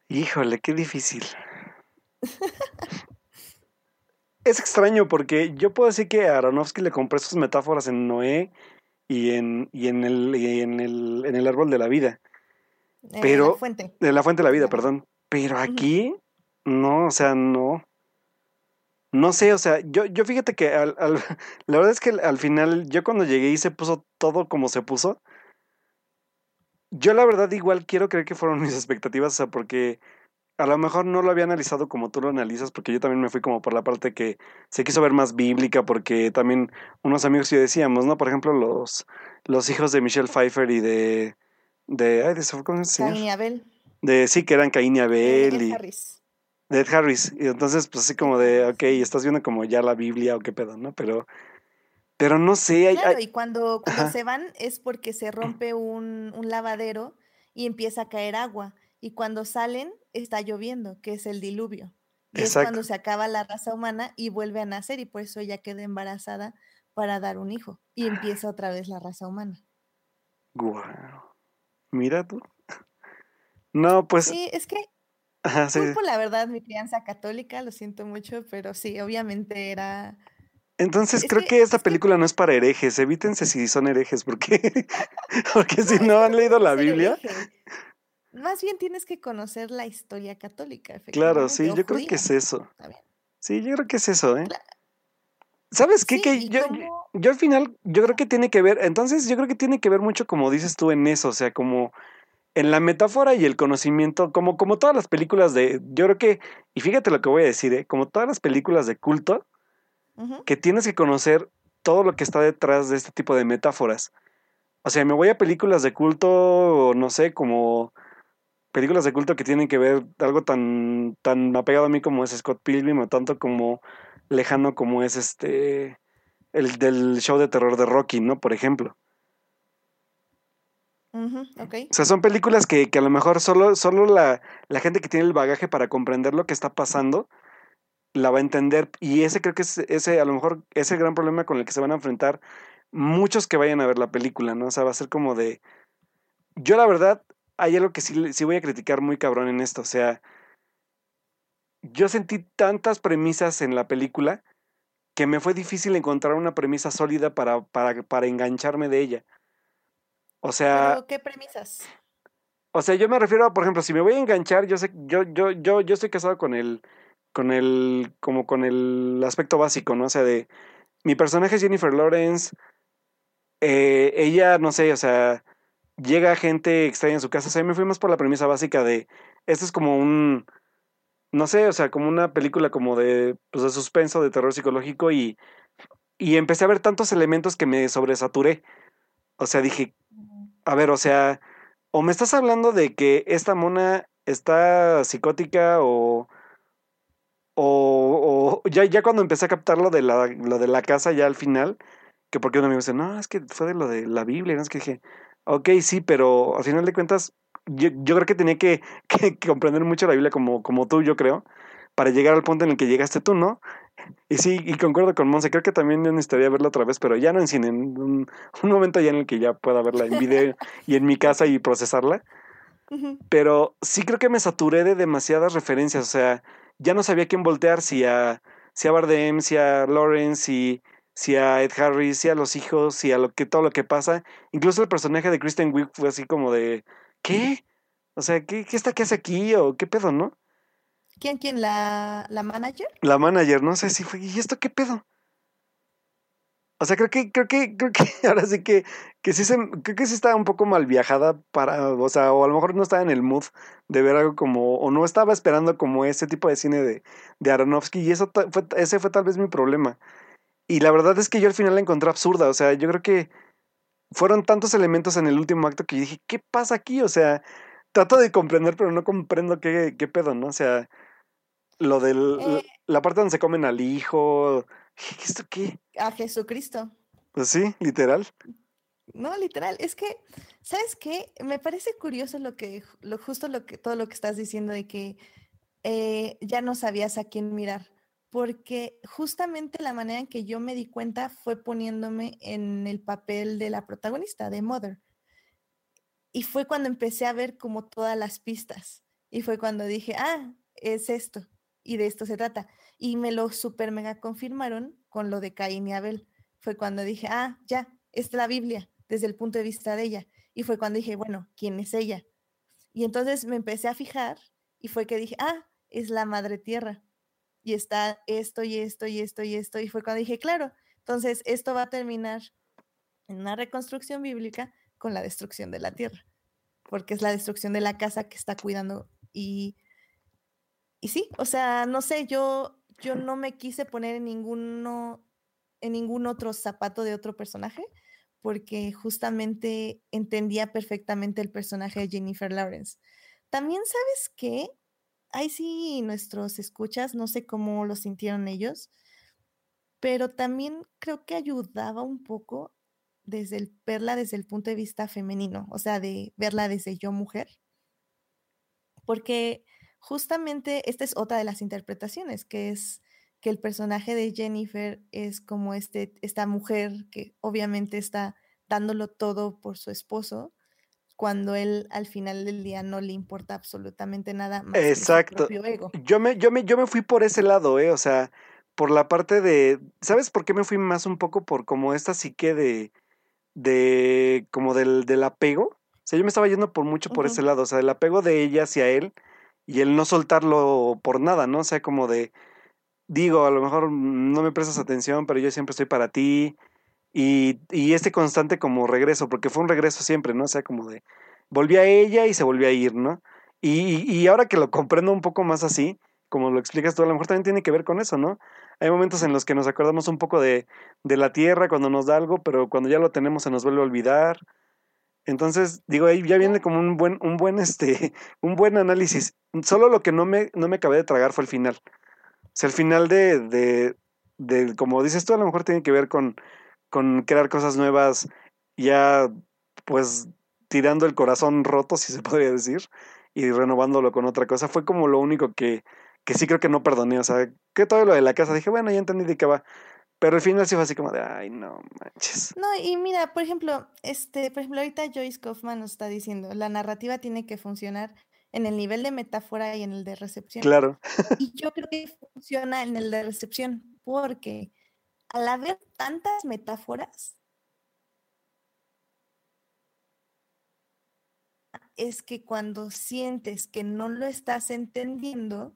Híjole, qué difícil. *laughs* es extraño porque yo puedo decir que a Aronofsky le compré sus metáforas en Noé y en, y en, el, en, el, en el árbol de la vida. Pero, de la fuente. De la fuente de la vida, perdón. Pero aquí, no, o sea, no. No sé, o sea, yo, yo fíjate que al, *laughs* la verdad es que al final, yo cuando llegué y se puso todo como se puso, yo la verdad igual quiero creer que fueron mis expectativas, o sea, porque a lo mejor no lo había analizado como tú lo analizas, porque yo también me fui como por la parte que se quiso ver más bíblica, porque también unos amigos y yo decíamos, ¿no? Por ejemplo, los, los hijos de Michelle Pfeiffer y de... de ay, de ¿cómo se Caín y Abel. De, sí, que eran Caín y Abel. De y, Harris. de Ed Harris. Y entonces, pues así como de, ok, estás viendo como ya la Biblia o qué pedo, ¿no? Pero pero no sé. Hay, Claro, hay- y cuando, cuando se van es porque se rompe un, un lavadero y empieza a caer agua. Y cuando salen está lloviendo, que es el diluvio. Y es cuando se acaba la raza humana y vuelve a nacer y por eso ella queda embarazada para dar un hijo. Y empieza otra vez la raza humana. Guau. Mira tú. No, pues. Sí, es que Ajá, sí. culpo la verdad mi crianza católica, lo siento mucho, pero sí, obviamente era... Entonces es creo que- que esta es que- película no es para herejes. Evítense si son herejes, porque, *laughs* porque si no han leído la Biblia. Más bien tienes que conocer la historia católica, Claro, sí, yo creo que es eso. Sí, yo creo que es eso, ¿eh? ¿Sabes qué? Sí, que yo, yo- yo al final, yo creo que tiene que ver, entonces yo creo que tiene que ver mucho como dices tú en eso, o sea, como en la metáfora y el conocimiento, como, como todas las películas de, yo creo que, y fíjate lo que voy a decir, ¿eh? como todas las películas de culto, Que tienes que conocer todo lo que está detrás de este tipo de metáforas. O sea, me voy a películas de culto, no sé, como películas de culto que tienen que ver algo tan, tan apegado a mí como es Scott Pilgrim, o tanto como lejano como es este el del show de terror de Rocky, ¿no? Por ejemplo. O sea, son películas que, que a lo mejor solo, solo la, la gente que tiene el bagaje para comprender lo que está pasando la va a entender. Y ese creo que es ese, a lo mejor, es el gran problema con el que se van a enfrentar muchos que vayan a ver la película, ¿no? O sea, va a ser como de. Yo, la verdad, hay algo que sí, sí voy a criticar muy cabrón en esto. O sea, yo sentí tantas premisas en la película que me fue difícil encontrar una premisa sólida para, para, para engancharme de ella. O sea. Pero, ¿qué premisas? O sea, yo me refiero a, por ejemplo, si me voy a enganchar, yo sé, yo, yo, yo, yo estoy casado con el, con el, como con el aspecto básico, ¿no? O sea, de mi personaje es Jennifer Lawrence, eh, ella, no sé, o sea, llega gente extraña en su casa, o sea, me fui más por la premisa básica de, esto es como un, no sé, o sea, como una película como de, pues, de suspenso, de terror psicológico y, y empecé a ver tantos elementos que me sobresaturé. O sea, dije, a ver, o sea, o me estás hablando de que esta mona está psicótica o, o, o ya, ya cuando empecé a captar lo de la, lo de la casa ya al final, que porque un amigo dice, no, es que fue de lo de la Biblia, no es que dije, ok, sí, pero al final de cuentas, yo, yo creo que tenía que, *laughs* que- que comprender mucho la Biblia como, como tú, yo creo, para llegar al punto en el que llegaste tú, ¿no? Y sí, y concuerdo con Monse, creo que también necesitaría verla otra vez, pero ya no en cine, en un, un momento ya en el que ya pueda verla en video y en mi casa y procesarla. *laughs* Pero sí creo que me saturé de demasiadas referencias, o sea, ya no sabía quién voltear, si a, si a Bardem, si a Lawrence, si, si a Ed Harris, si a los hijos, si a lo que, todo lo que pasa. Incluso el personaje de Kristen Wiig fue así como de, ¿qué? O sea, ¿qué, qué está que hace aquí? ¿O qué pedo, no? ¿Quién, quién? ¿La, la manager? La manager, no sé si fue, ¿y esto qué pedo? O sea, creo que, creo que, creo que *laughs* ahora sí que, que sí se, creo que sí estaba un poco mal viajada para, o sea, o a lo mejor no estaba en el mood de ver algo como, o no estaba esperando como ese tipo de cine de, de Aronofsky, y eso fue, ese fue tal vez mi problema. Y la verdad es que yo al final la encontré absurda, o sea, yo creo que fueron tantos elementos en el último acto que yo dije, ¿qué pasa aquí? O sea, trato de comprender, pero no comprendo qué, qué pedo, ¿no? O sea, lo del, Eh. la parte donde se comen al hijo, ¿esto qué? A Jesucristo. Pues sí, literal. No, literal, es que, ¿sabes qué? Me parece curioso lo que, lo justo lo que, todo lo que estás diciendo de que eh, ya no sabías a quién mirar, porque justamente la manera en que yo me di cuenta fue poniéndome en el papel de la protagonista, de Mother. Y fue cuando empecé a ver como todas las pistas. Y fue cuando dije, ah, es esto. Y de esto se trata. Y me lo super mega confirmaron con lo de Caín y Abel. Fue cuando dije, ah, ya, es la Biblia desde el punto de vista de ella. Y fue cuando dije, bueno, ¿quién es ella? Y entonces me empecé a fijar y fue que dije, ah, es la madre tierra. Y está esto y esto y esto y esto. Y fue cuando dije, claro, entonces esto va a terminar en una reconstrucción bíblica con la destrucción de la tierra. Porque es la destrucción de la casa que está cuidando. Y, y sí, o sea, no sé, yo, yo no me quise poner en ninguno, en ningún otro zapato de otro personaje porque justamente entendía perfectamente el personaje de Jennifer Lawrence. También sabes que, ahí sí nuestros escuchas, no sé cómo lo sintieron ellos, pero también creo que ayudaba un poco desde el verla desde el punto de vista femenino, o sea, de verla desde yo mujer, porque justamente esta es otra de las interpretaciones, que es que el personaje de Jennifer es como este, esta mujer que obviamente está dándolo todo por su esposo, cuando él al final del día no le importa absolutamente nada más que su Exacto. propio ego. Yo me, yo me, yo me fui por ese lado, ¿eh? O sea, por la parte de. ¿Sabes por qué me fui más un poco por como esta psique de. de. como del, del apego? O sea, yo me estaba yendo por mucho por ese lado, o sea, el apego de ella hacia él y el no soltarlo por nada, ¿no? O sea, como de. Digo, a lo mejor no me prestas atención, pero yo siempre estoy para ti. Y, y este constante como regreso, porque fue un regreso siempre, ¿no? O sea, como de. Volví a ella y se volvió a ir, ¿no? Y, y- ahora que lo comprendo un poco más así, como lo explicas tú, a lo mejor también tiene que ver con eso, ¿no? Hay momentos en los que nos acordamos un poco de, de la tierra cuando nos da algo, pero cuando ya lo tenemos se nos vuelve a olvidar. Entonces, digo, ahí ya viene como un buen, un buen, este, *laughs* un buen análisis. Solo lo que no me, no me acabé de tragar fue el final. O sea, el final de, de, de, como dices tú, a lo mejor tiene que ver con, con crear cosas nuevas, ya pues tirando el corazón roto, si se *laughs* podría decir, y renovándolo con otra cosa. Fue como lo único que, que sí creo que no perdoné. O sea, que todo lo de la casa dije, bueno, ya entendí de qué va. Pero al final sí fue así como de, ay, no manches. No, y mira, por ejemplo, este, por ejemplo, ahorita Joyce Kaufman nos está diciendo, la narrativa tiene que funcionar en el nivel de metáfora y en el de recepción. Claro, Y yo creo que funciona en el de recepción, porque al haber tantas metáforas, es que cuando sientes que no lo estás entendiendo,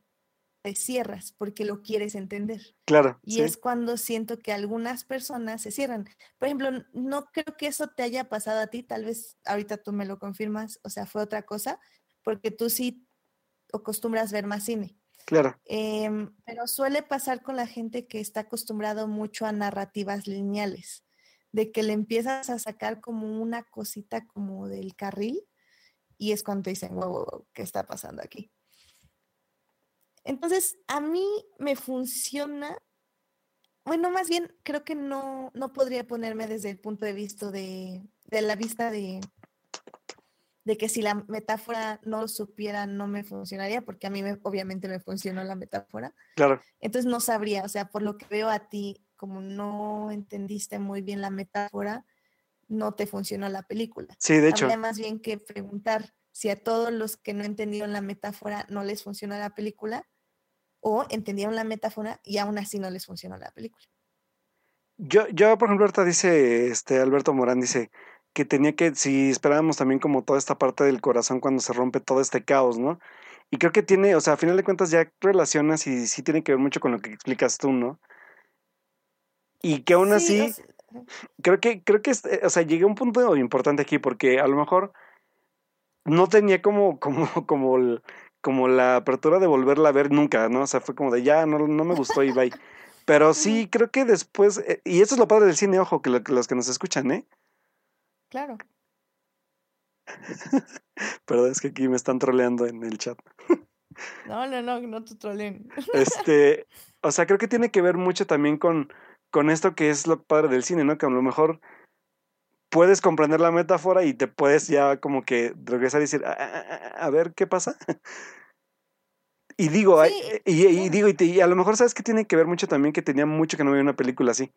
te cierras porque lo quieres entender. claro. Y sí. es cuando siento que algunas personas se cierran. Por ejemplo, no creo que eso te haya pasado a ti, tal vez ahorita tú me lo confirmas, o sea, fue otra cosa, porque tú sí acostumbras ver más cine. Claro. Em, pero suele pasar con la gente que está acostumbrado mucho a narrativas lineales, de que le empiezas a sacar como una cosita como del carril y es cuando te dicen, wow, wow, wow, ¿qué está pasando aquí? Entonces, a mí me funciona, bueno, más bien creo que no, no podría ponerme desde el punto de vista de, de la vista de, de que si la metáfora no lo supiera no me funcionaría, porque a mí me, obviamente me funcionó la metáfora. Claro. Entonces no sabría, o sea, por lo que veo a ti, como no entendiste muy bien la metáfora, no te funcionó la película. Sí, de hecho. Habría más bien que preguntar si a todos los que no entendieron la metáfora no les funcionó la película o entendieron la metáfora y aún así no les funcionó la película. Yo, yo por ejemplo, ahorita dice, este, Alberto Morán dice que tenía que, si esperábamos también como toda esta parte del corazón cuando se rompe todo este caos, ¿no? Y creo que tiene, o sea, a final de cuentas ya relacionas y sí tiene que ver mucho con lo que explicas tú, ¿no? Y que aún así, creo que, creo que, este, o sea, llegué a un punto importante aquí porque a lo mejor no tenía como, como, como, como la apertura de volverla a ver nunca, ¿no? O sea, fue como de ya, no, no me gustó y bye. Pero sí, creo que después, eh, y eso es lo padre del cine, ojo, que, los que nos escuchan, ¿eh? Claro. *laughs* Perdón, es que aquí me están troleando en el chat. No, no, no, no te troleen. Este, o sea, creo que tiene que ver mucho también con, con esto que es lo padre del cine, ¿no? Que a lo mejor puedes comprender la metáfora y te puedes ya como que regresar y decir, a, ah, ah, ah, a ver qué pasa. *laughs* y digo, y, digo, y, a lo mejor sabes que tiene que ver mucho también que tenía mucho que no veía una película así.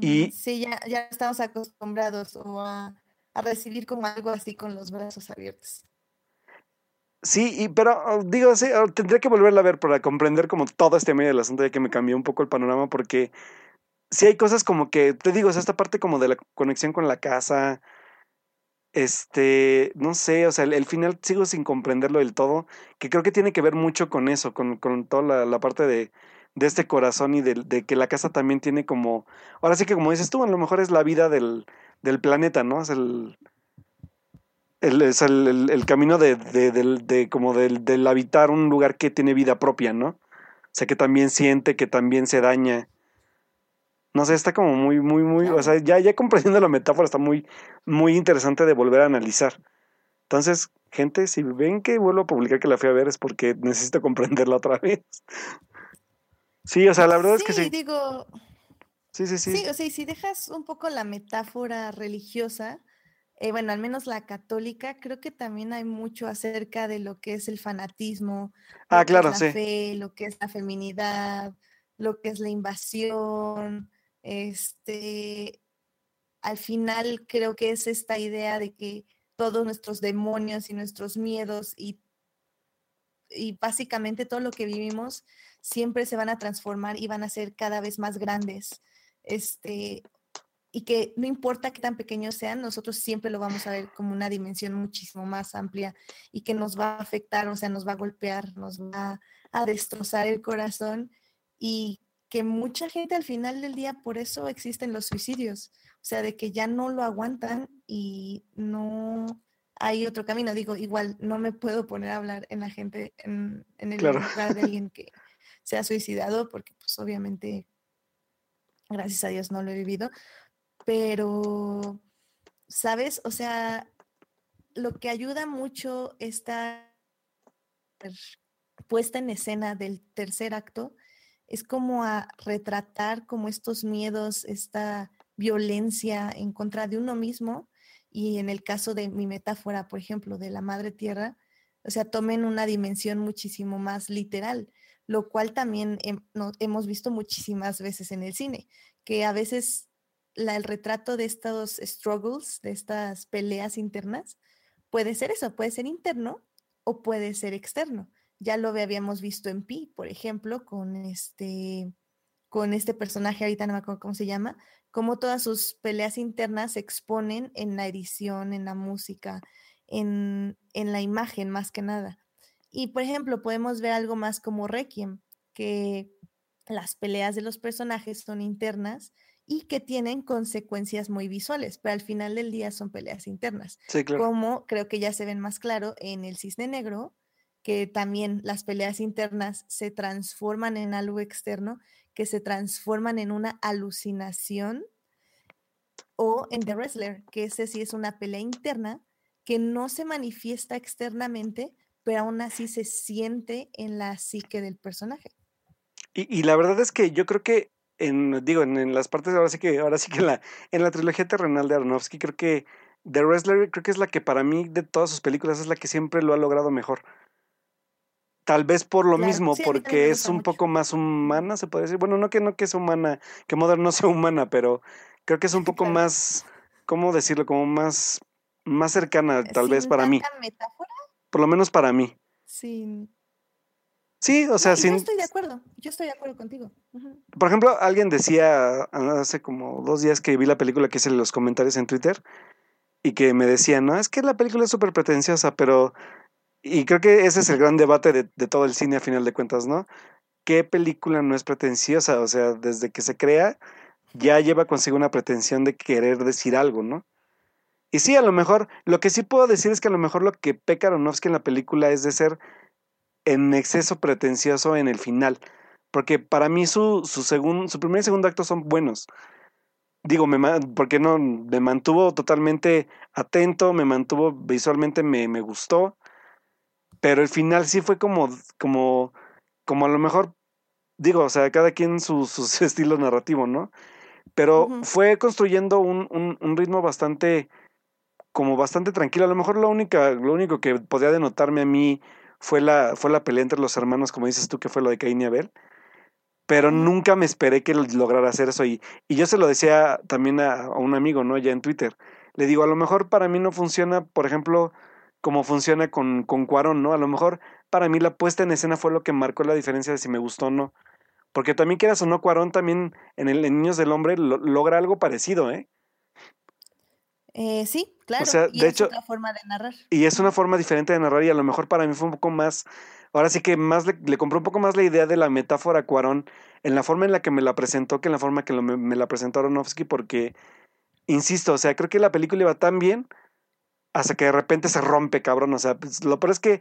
Y, mm, sí, ya, ya estamos acostumbrados a, a recibir como algo así con los brazos abiertos. Sí, y, pero oh, digo, sí, oh, tendría que volverla a ver para comprender como todo este medio del asunto, ya que me cambió un poco el panorama, porque sí hay cosas como que, te digo, esta parte como de la conexión con la casa, este, no sé, o sea, el, final sigo sin comprenderlo del todo, que creo que tiene que ver mucho con eso, con, con toda la, parte de, de, este corazón y de, que la casa también tiene como, ahora sí que como dices tú, a lo mejor es la vida del, del planeta, ¿no? Es el, es el, el, camino de, de, de como del, del habitar un lugar que tiene vida propia, ¿no? O sea, que también siente, que también se daña no sé, está como muy, muy, muy, o sea, ya, ya comprendiendo la metáfora está muy, muy interesante de volver a analizar. Entonces, gente, si ven que vuelvo a publicar que la fui a ver es porque necesito comprenderla otra vez. Sí, o sea, la verdad es que sí. digo. Sí, sí, sí. Sí, o sea, si dejas un poco la metáfora religiosa, eh, bueno, al menos la católica, creo que también hay mucho acerca de lo que es el fanatismo, ah, claro, la fe, lo que es la feminidad, lo que es la invasión, este, al final creo que es esta idea de que todos nuestros demonios y nuestros miedos y, y básicamente todo lo que vivimos siempre se van a transformar y van a ser cada vez más grandes. Este, y que no importa qué tan pequeños sean, nosotros siempre lo vamos a ver como una dimensión muchísimo más amplia y que nos va a afectar, o sea, nos va a golpear, nos va a destrozar el corazón y que mucha gente al final del día, por eso existen los suicidios, o sea, de que ya no lo aguantan y no hay otro camino. Digo, igual no me puedo poner a hablar en la gente, en, el lugar de alguien *laughs* que se ha suicidado, porque pues obviamente, gracias a Dios no lo he vivido, pero, ¿sabes? O sea, lo que ayuda mucho esta puesta en escena del tercer acto es como a retratar como estos miedos, esta violencia en contra de uno mismo y en el caso de mi metáfora, por ejemplo, de la madre tierra, o sea, tomen una dimensión muchísimo más literal, lo cual también hemos visto muchísimas veces en el cine, que a veces el retrato de estos struggles, de estas peleas internas, puede ser eso, puede ser interno o puede ser externo. Ya lo habíamos visto en Pi, por ejemplo, con este, con este personaje, ahorita no me acuerdo cómo se llama, cómo todas sus peleas internas se exponen en la edición, en la música, en, en la imagen más que nada. Y por ejemplo, podemos ver algo más como Requiem, que las peleas de los personajes son internas y que tienen consecuencias muy visuales, pero al final del día son peleas internas. Sí, claro. Como creo que ya se ven más claro en el Cisne Negro, que también las peleas internas se transforman en algo externo, que se transforman en una alucinación, o en The Wrestler, que ese sí es una pelea interna que no se manifiesta externamente, pero aún así se siente en la psique del personaje. Y, la verdad es que yo creo que en, digo, en, las partes, ahora sí que, ahora sí que en la, trilogía terrenal de Aronofsky, creo que The Wrestler creo que es la que para mí de todas sus películas es la que siempre lo ha logrado mejor. Tal vez por lo Claro, mismo, sí, porque es un mucho. poco más humana, se puede decir. Bueno, no que no que es humana, que Modern no sea humana, pero creo que es un *laughs* poco Claro. más, ¿cómo decirlo? Como más, más cercana, tal vez Sin para mí. metáfora, Por lo menos para mí. sin... Sí, o sea, No, y yo sin, estoy de acuerdo, yo estoy de acuerdo contigo. Por ejemplo, alguien decía hace como dos días que vi la película que hice en los comentarios en Twitter y que me decía, no, es que la película es súper pretenciosa, pero... Y creo que ese es el gran debate de, de todo el cine a final de cuentas, ¿no? ¿Qué película no es pretenciosa? O sea, desde que se crea ya lleva consigo una pretensión de querer decir algo, ¿no? Y sí, a lo mejor, lo que sí puedo decir es que a lo mejor lo que peca Aronofsky en la película es de ser en exceso pretencioso en el final. Porque para mí su, su, segun- su primer y segundo acto son buenos. Digo, me, porque no, me mantuvo totalmente atento, me mantuvo visualmente, me, me gustó. Pero el final sí fue como, como, como a lo mejor, digo, o sea, cada quien su, su *laughs* estilo narrativo, ¿no? Pero fue construyendo un, un, un ritmo bastante, como bastante tranquilo. A lo mejor lo, única, lo único que podía denotarme a mí fue la, fue la pelea entre los hermanos, como dices tú, que fue lo de Caín y Abel. Pero nunca me esperé que lo- lograra hacer eso. Y, y yo se lo decía también a, a un amigo, ¿no? Ya en Twitter. Le digo, a lo mejor para mí no funciona, por ejemplo, como funciona con, con Cuarón, ¿no? A lo mejor para mí la puesta en escena fue lo que marcó la diferencia de si me gustó o no. Porque también quieras o no, Cuarón también en el en Niños del Hombre lo- logra algo parecido, ¿eh? Eh, sí, claro, sea, y de es hecho- otra forma de narrar. Y es una forma diferente de narrar y a lo mejor para mí fue un poco más, ahora sí que más le, le compré un poco más la idea de la metáfora Cuarón en la forma en la que me la presentó que en la forma que lo- me, me la presentó Aronofsky porque, insisto, o sea, creo que la película iba tan bien hasta que de repente se rompe, cabrón, o sea, pues, lo peor es que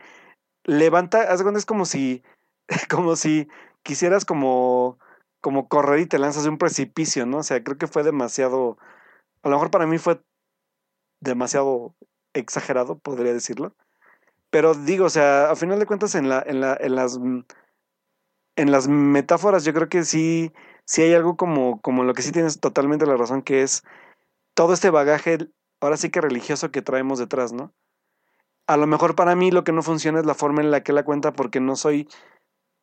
levanta, es como si, *laughs* como si quisieras como, como correr y te lanzas de un precipicio, ¿no? O sea, creo que fue demasiado, a lo mejor para mí fue demasiado exagerado, podría decirlo. Pero digo, o sea, a final de cuentas en la, en la, en las mm, en las metáforas yo creo que sí, sí hay algo como, como lo que sí tienes totalmente la razón, que es todo este bagaje, ahora sí que religioso que traemos detrás, ¿no? A lo mejor para mí lo que no funciona es la forma en la que la cuenta porque no soy,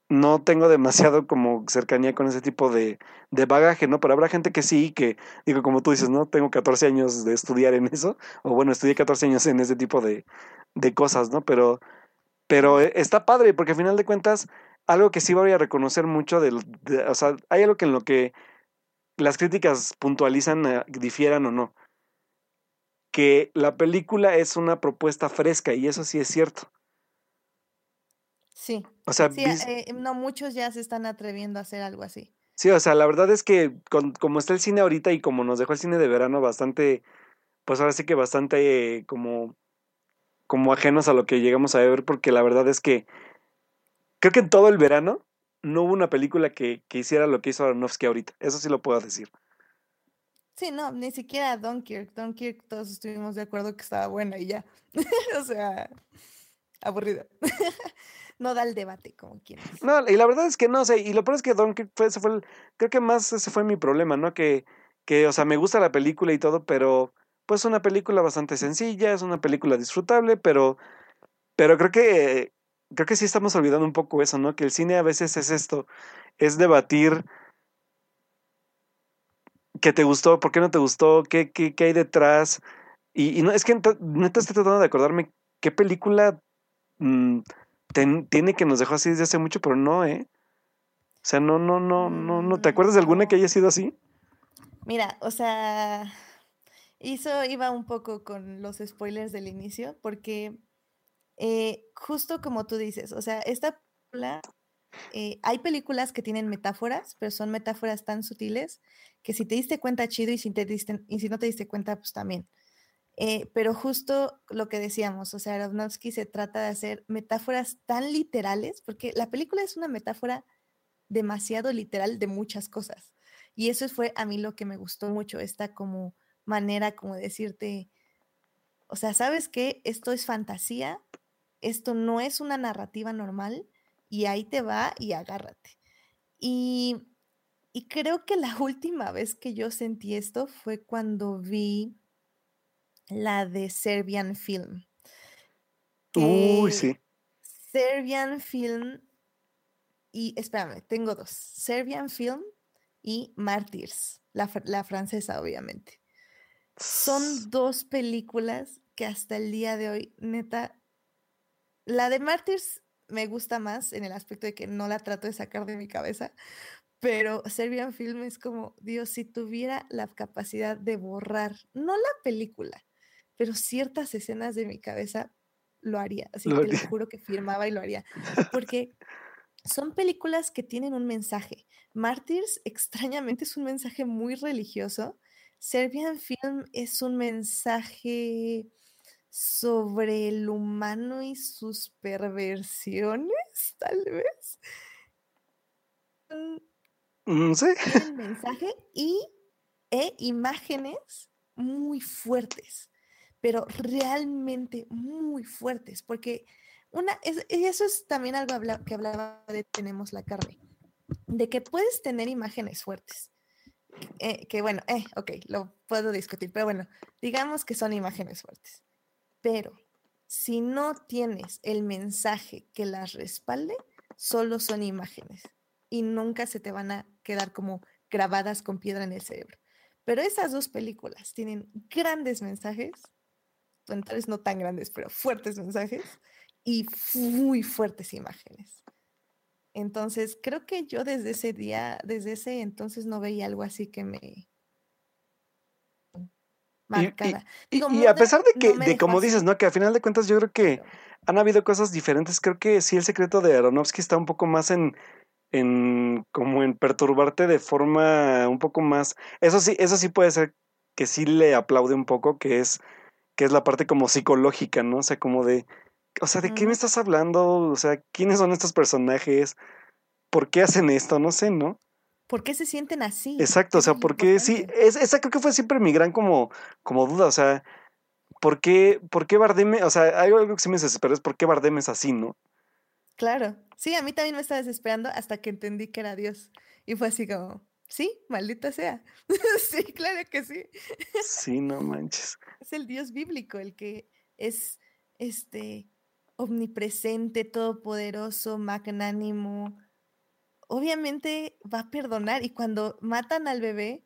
no tengo demasiado como cercanía con ese tipo de, de bagaje, ¿no? Pero habrá gente que sí, que digo, como tú dices, ¿no? Tengo 14 años de estudiar en eso, o bueno, estudié 14 años en ese tipo de, de cosas, ¿no? Pero, pero eh, está padre porque al final de cuentas, algo que sí voy a reconocer mucho, del, de- o sea, hay algo que en lo que las críticas puntualizan, eh, difieran o no, que la película es una propuesta fresca y eso sí es cierto. Sí, O sea, sí, eh, no muchos ya se están atreviendo a hacer algo así. Sí, o sea, la verdad es que con- como está el cine ahorita y como nos dejó el cine de verano bastante, pues ahora sí que bastante eh, como, como ajenos a lo que llegamos a ver, porque la verdad es que creo que en todo el verano no hubo una película que, que hiciera lo que hizo Aronofsky ahorita. Eso sí lo puedo decir. Sí, no, ni siquiera Dunkirk. Dunkirk todos estuvimos de acuerdo que estaba buena y ya. *laughs* O sea, aburrida. *laughs* No da el debate como dice. No, y la verdad es que no, sea, y lo peor es que Dunkirk fue, ese fue el- creo que más ese fue mi problema, ¿no? Que, que, o sea, me gusta la película y todo, pero pues es una película bastante sencilla, es una película disfrutable, pero, pero creo que, creo que sí estamos olvidando un poco eso, ¿no? Que el cine a veces es esto, es debatir qué te gustó, por qué no te gustó, qué, qué, qué hay detrás. Y, y no, es que neta estoy tratando de acordarme qué película mm, ten- tiene que nos dejó así desde hace mucho, pero no, ¿eh? O sea, no, no, no, no, no. ¿Te Mm, acuerdas de alguna que haya sido así? Mira, o sea, eso iba un poco con los spoilers del inicio, porque eh, justo como tú dices, o sea, esta película, eh, hay películas que tienen metáforas, pero son metáforas tan sutiles que si te diste cuenta, chido, y si, no te diste cuenta, pues también. Eh, pero justo lo que decíamos, o sea, Aronofsky se trata de hacer metáforas tan literales, porque la película es una metáfora demasiado literal de muchas cosas. Y eso fue a mí lo que me gustó mucho, esta como manera como decirte, o sea, ¿sabes qué? Esto es fantasía, esto no es una narrativa normal y ahí te va y agárrate. Y, y creo que la *laughs* última vez que yo sentí esto fue cuando vi la de Serbian Film. Uy, sí. Serbian Film y, espérame, tengo dos, Serbian Film y Martyrs, la, la francesa, obviamente. Son dos películas que hasta el día de hoy, neta, la de Martyrs me gusta más en el aspecto de que no la trato de sacar de mi cabeza, pero Serbian Film es como, Dios, si tuviera la capacidad de borrar, no la película, pero ciertas escenas de mi cabeza, lo haría. Así que te juro que firmaba y lo haría. *laughs* Porque son películas que tienen un mensaje. Martyrs, extrañamente, es un mensaje muy religioso. Serbian Film es un mensaje sobre el humano y sus perversiones, *laughs* tal vez. Mm, sí. Tienen *laughs* mensaje y e imágenes muy fuertes, pero realmente muy fuertes, porque una, eso es también algo que hablaba de Tenemos la carne, de que puedes tener imágenes fuertes. Eh, que bueno, eh, ok, lo puedo discutir, pero bueno, digamos que son imágenes fuertes. Pero si no tienes el mensaje que las respalde, solo son imágenes y nunca se te van a quedar como grabadas con piedra en el cerebro. Pero esas dos películas tienen grandes mensajes, entonces no tan grandes, pero fuertes mensajes y muy fuertes imágenes. Entonces, creo que yo desde ese día, desde ese entonces no veía algo así que me Y, a pesar de que, de como dices, ¿no? Que a final de cuentas yo creo que han habido cosas diferentes. Creo que sí el secreto de Aronofsky está un poco más en, en como en perturbarte de forma un poco más. Eso sí, eso sí puede ser que sí le aplaude un poco, que es, que es la parte como psicológica, ¿no? O sea, como de o sea, ¿de qué me estás hablando? O sea, ¿quiénes son estos personajes? ¿Por qué hacen esto? No sé, ¿no? ¿Por qué se sienten así? Exacto, o sea, ¿por qué? Sí, esa creo que fue siempre mi gran como, como duda, o sea, ¿por qué, por qué Bardem, o sea, hay algo que sí me desespera, es por qué Bardem es así, ¿no? Claro, sí, a mí también me estaba desesperando hasta que entendí que era Dios. Y fue así como, sí, maldita sea. *laughs* sí, claro que sí. sí, no manches. Es el Dios bíblico, el que es, este, omnipresente, todopoderoso, magnánimo, obviamente va a perdonar. Y cuando matan al bebé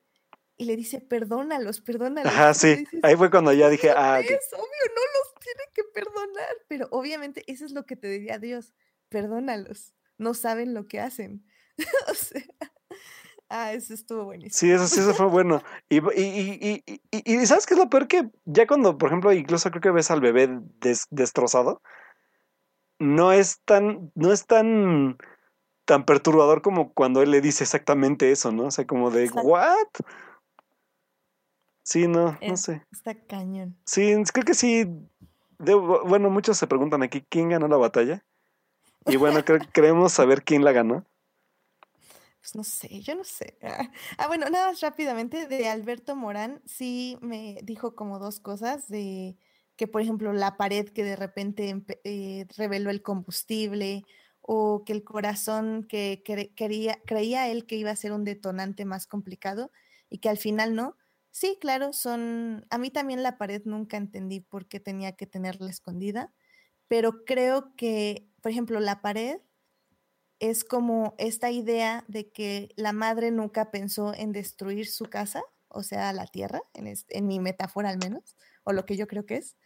y le dice, perdónalos, perdónalos. Ajá, sí. Ahí fue cuando ya dije, ah. Es obvio, no los tiene que perdonar. Pero obviamente eso es lo que te diría Dios, perdónalos. No saben lo que hacen. *laughs* o sea. Ah, eso estuvo buenísimo. Sí, eso sí, eso fue bueno. Y, y, y, y, ¿sabes qué es lo peor? Que ya cuando, por ejemplo, incluso creo que ves al bebé destrozado, no es tan, no es tan, tan perturbador como cuando él le dice exactamente eso, ¿no? O sea, como de, ¿what? Sí, no, no sé. Está cañón. Sí, creo que sí. bueno, muchos se preguntan aquí quién ganó la batalla. Y bueno, queremos saber quién la ganó. Pues no sé, yo no sé. *laughs* Ah, bueno, nada más rápidamente de Alberto Morán, sí me dijo como dos cosas de que por ejemplo la pared que de repente eh, reveló el combustible o que el corazón que quería, creía él que iba a ser un detonante más complicado y que al final no. Sí, claro, son, a mí también la pared nunca entendí por qué tenía que tenerla escondida, pero creo que, por ejemplo, la pared es como esta idea de que la madre nunca pensó en destruir su casa, o sea, la tierra, en mi metáfora al menos, o lo que yo creo que es,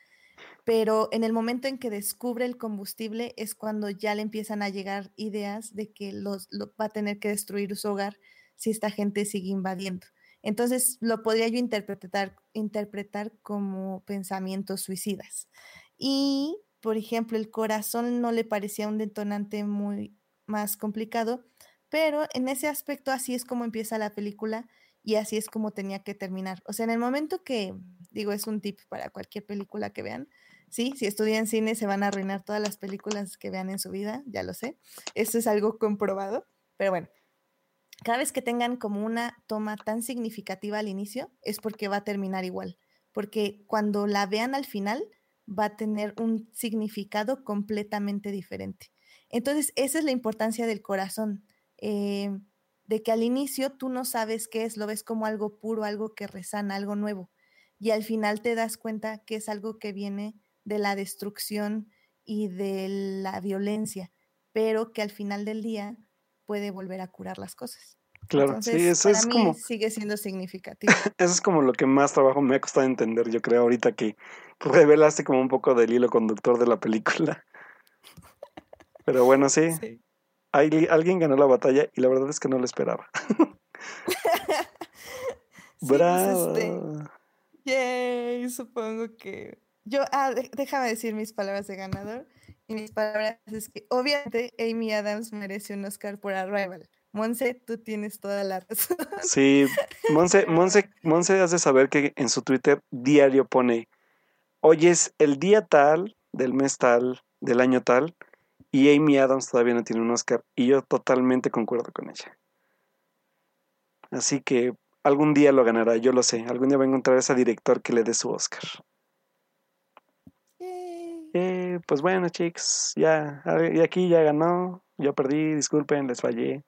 pero en el momento en que descubre el combustible es cuando ya le empiezan a llegar ideas de que los, va a tener que destruir su hogar si esta gente sigue invadiendo. Entonces lo podría yo interpretar, interpretar como pensamientos suicidas. Y, por ejemplo, el corazón no le parecía un detonante muy más complicado, pero en ese aspecto así es como empieza la película y así es como tenía que terminar. O sea, en el momento que, digo, es un tip para cualquier película que vean, sí, si estudian cine se van a arruinar todas las películas que vean en su vida, ya lo sé, eso es algo comprobado, pero bueno, cada vez que tengan como una toma tan significativa al inicio, es porque va a terminar igual, porque cuando la vean al final, va a tener un significado completamente diferente. Entonces, esa es la importancia del corazón. Eh, de que al inicio tú no sabes qué es, lo ves como algo puro, algo que resana, algo nuevo. Y al final te das cuenta que es algo que viene de la destrucción y de la violencia, pero que al final del día puede volver a curar las cosas. Claro, sí, eso es como... Sigue siendo significativo. *laughs* eso es como lo que más trabajo me ha costado entender, yo creo, ahorita que revelaste como un poco del hilo conductor de la película. *laughs* Pero bueno, sí. alguien ganó la batalla y la verdad es que no lo esperaba. *laughs* Pues, Bravo. Este, yay, supongo que. Yo, ah, déjame decir mis palabras de ganador. Y mis palabras es que obviamente Amy Adams merece un Oscar por Arrival. Monse, tú tienes toda la razón. Sí, Monse, Monse, Monse has de saber que en su Twitter diario pone, hoy es el día tal, del mes tal, del año tal, y Amy Adams todavía no tiene un Oscar, y yo totalmente concuerdo con ella. Así que algún día lo ganará, yo lo sé, algún día va a encontrar a ese director que le dé su Oscar. Eh, pues bueno, chicos, ya, y aquí ya ganó, yo perdí, disculpen, les fallé.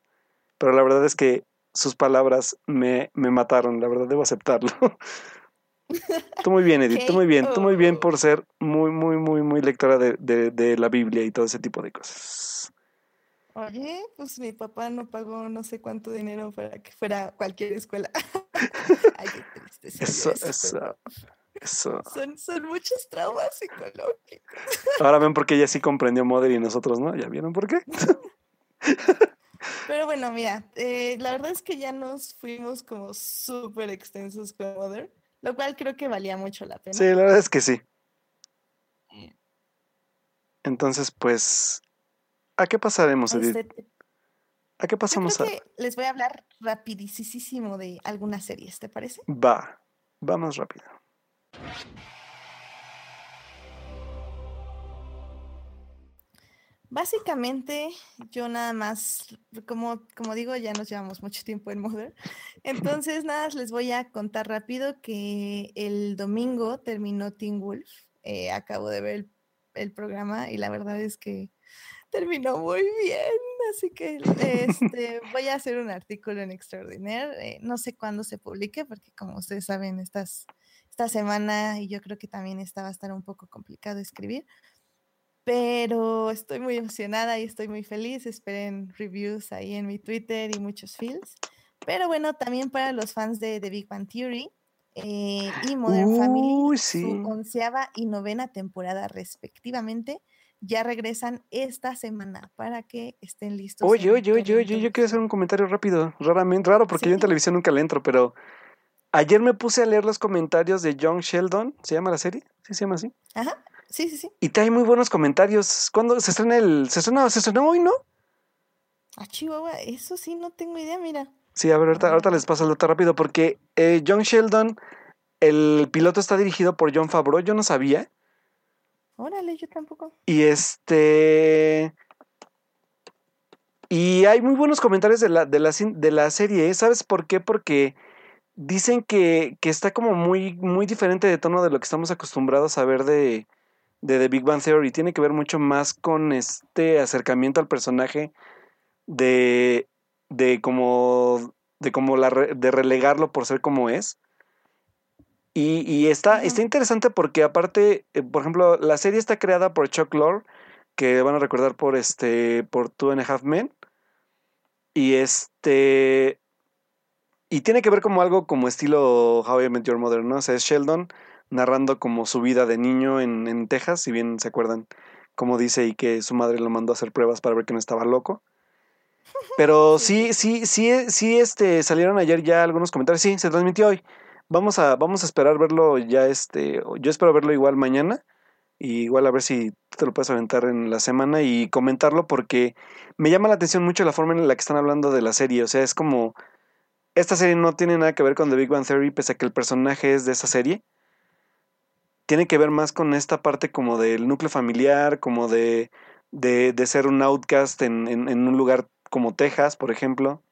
Pero la verdad es que sus palabras me, me mataron, la verdad debo aceptarlo. *laughs* tú muy bien, Edith, tú muy bien, tú muy bien por ser muy, muy, muy, muy lectora de, de, de la Biblia y todo ese tipo de cosas. Oye, pues mi papá no pagó no sé cuánto dinero para que fuera cualquier escuela. *laughs* Ay, qué triste. Eso, eso. Eso. Son, son muchos traumas psicológicos. Ahora ven por qué ella sí comprendió Mother y nosotros no. ¿Ya vieron por qué? *laughs* Pero bueno, mira, eh, la verdad es que ya nos fuimos como súper extensos con Mother, lo cual creo que valía mucho la pena. Sí, la verdad es que sí. Entonces, pues, ¿a qué pasaremos, Edith? Este, ¿A qué pasamos Yo creo que les voy a hablar rapidísimo de algunas series, ¿te parece? Va, vamos rápido. Básicamente, yo nada más, como, como digo, ya nos llevamos mucho tiempo en Mother. Entonces, nada, les voy a contar rápido que el domingo terminó Teen Wolf. Eh, acabo de ver el, programa y la verdad es que terminó muy bien. Así que este, voy a hacer un artículo en Extraordinaire. Eh, no sé cuándo se publique, porque como ustedes saben, estas esta semana y yo creo que también esta va a estar un poco complicado escribir. Pero estoy muy emocionada y estoy muy feliz. Esperen reviews ahí en mi Twitter y muchos feels. Pero bueno, también para los fans de The Big Bang Theory eh, y Modern Family, su onceava y novena temporada respectivamente, ya regresan esta semana para que estén listos. Oye, oye, oye, oye, yo quiero hacer un comentario rápido, raramente, raro porque yo en televisión nunca le entro, pero Ayer me puse a leer los comentarios de John Sheldon. ¿Se llama la serie? ¿Sí se llama así? Ajá. Sí, sí, sí. Y trae muy buenos comentarios. ¿Cuándo se estrena el. ¿Se estrena, se estrenó hoy, no? Ah, Chihuahua, eso sí no tengo idea, mira. Sí, a ver, ahorita, les paso el dato rápido porque eh, John Sheldon, el piloto está dirigido por John Favreau, yo no sabía. Órale, yo tampoco. Y este. Y hay muy buenos comentarios de la, de la, de la serie, ¿eh? ¿sabes por qué? Porque dicen que, está como muy, muy diferente de tono de lo que estamos acostumbrados a ver de, de The Big Bang Theory. Tiene que ver mucho más con este acercamiento al personaje de, de como, de como la, de relegarlo por ser como es. Y, y está, está interesante porque aparte, eh, por ejemplo, la serie está creada por Chuck Lorre, que van a recordar por este, por Two and a Half Men. Y este, y tiene que ver como algo como estilo How I Met Your Mother, ¿no? O sea, es Sheldon narrando como su vida de niño en, en Texas, si bien se acuerdan, como dice, y que su madre lo mandó a hacer pruebas para ver que no estaba loco. Pero sí, sí, sí, sí, este, salieron ayer ya algunos comentarios. Sí, se transmitió hoy. Vamos a, vamos a esperar verlo ya, este, yo espero verlo igual mañana. Y igual a ver si te lo puedes aventar en la semana y comentarlo porque me llama la atención mucho la forma en la que están hablando de la serie. O sea, es como esta serie no tiene nada que ver con The Big Bang Theory, pese a que el personaje es de esa serie. Tiene que ver más con esta parte como del núcleo familiar, como de, de, ser un outcast en, un lugar como Texas, por ejemplo.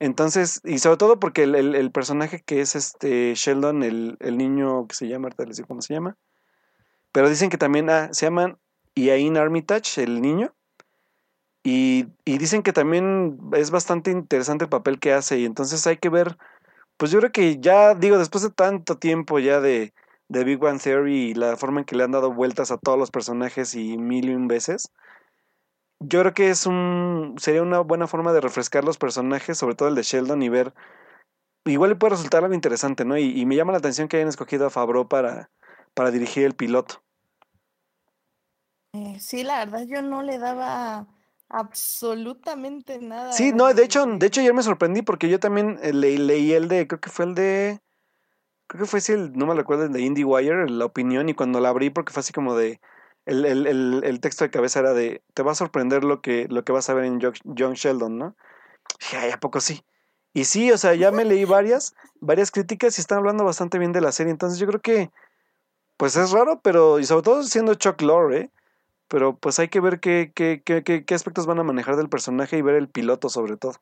Entonces, y sobre todo porque el, personaje que es este Sheldon, el, niño que se llama, ahorita les digo cómo se llama. Pero dicen que también ah, se llaman Ian Armitage, el niño. Y, dicen que también es bastante interesante el papel que hace y entonces hay que ver pues yo creo que ya, digo, después de tanto tiempo ya de, de Big One Theory y la forma en que le han dado vueltas a todos los personajes y mil y un veces, yo creo que es un sería una buena forma de refrescar los personajes, sobre todo el de Sheldon, y ver. Igual le puede resultar algo interesante, ¿no? Y, y me llama la atención que hayan escogido a Fabro para, para dirigir el piloto. Eh, sí, la verdad, yo no le daba absolutamente nada. Sí, no, de hecho, de hecho ayer me sorprendí porque yo también eh, leí, leí el de, creo que fue el de, creo que fue si el, no me recuerdo, el de IndieWire, la opinión, y cuando la abrí porque fue así como de, el, el, el, texto de cabeza era de, te va a sorprender lo que, lo que vas a ver en John Sheldon, ¿no? Ay, ¿a poco sí? Y sí, o sea, ya me leí varias, varias críticas y están hablando bastante bien de la serie, entonces yo creo que, pues es raro, pero, y sobre todo siendo Chuck Lorre, ¿eh? pero pues hay que ver qué, qué, qué, qué, aspectos van a manejar del personaje y ver el piloto sobre todo.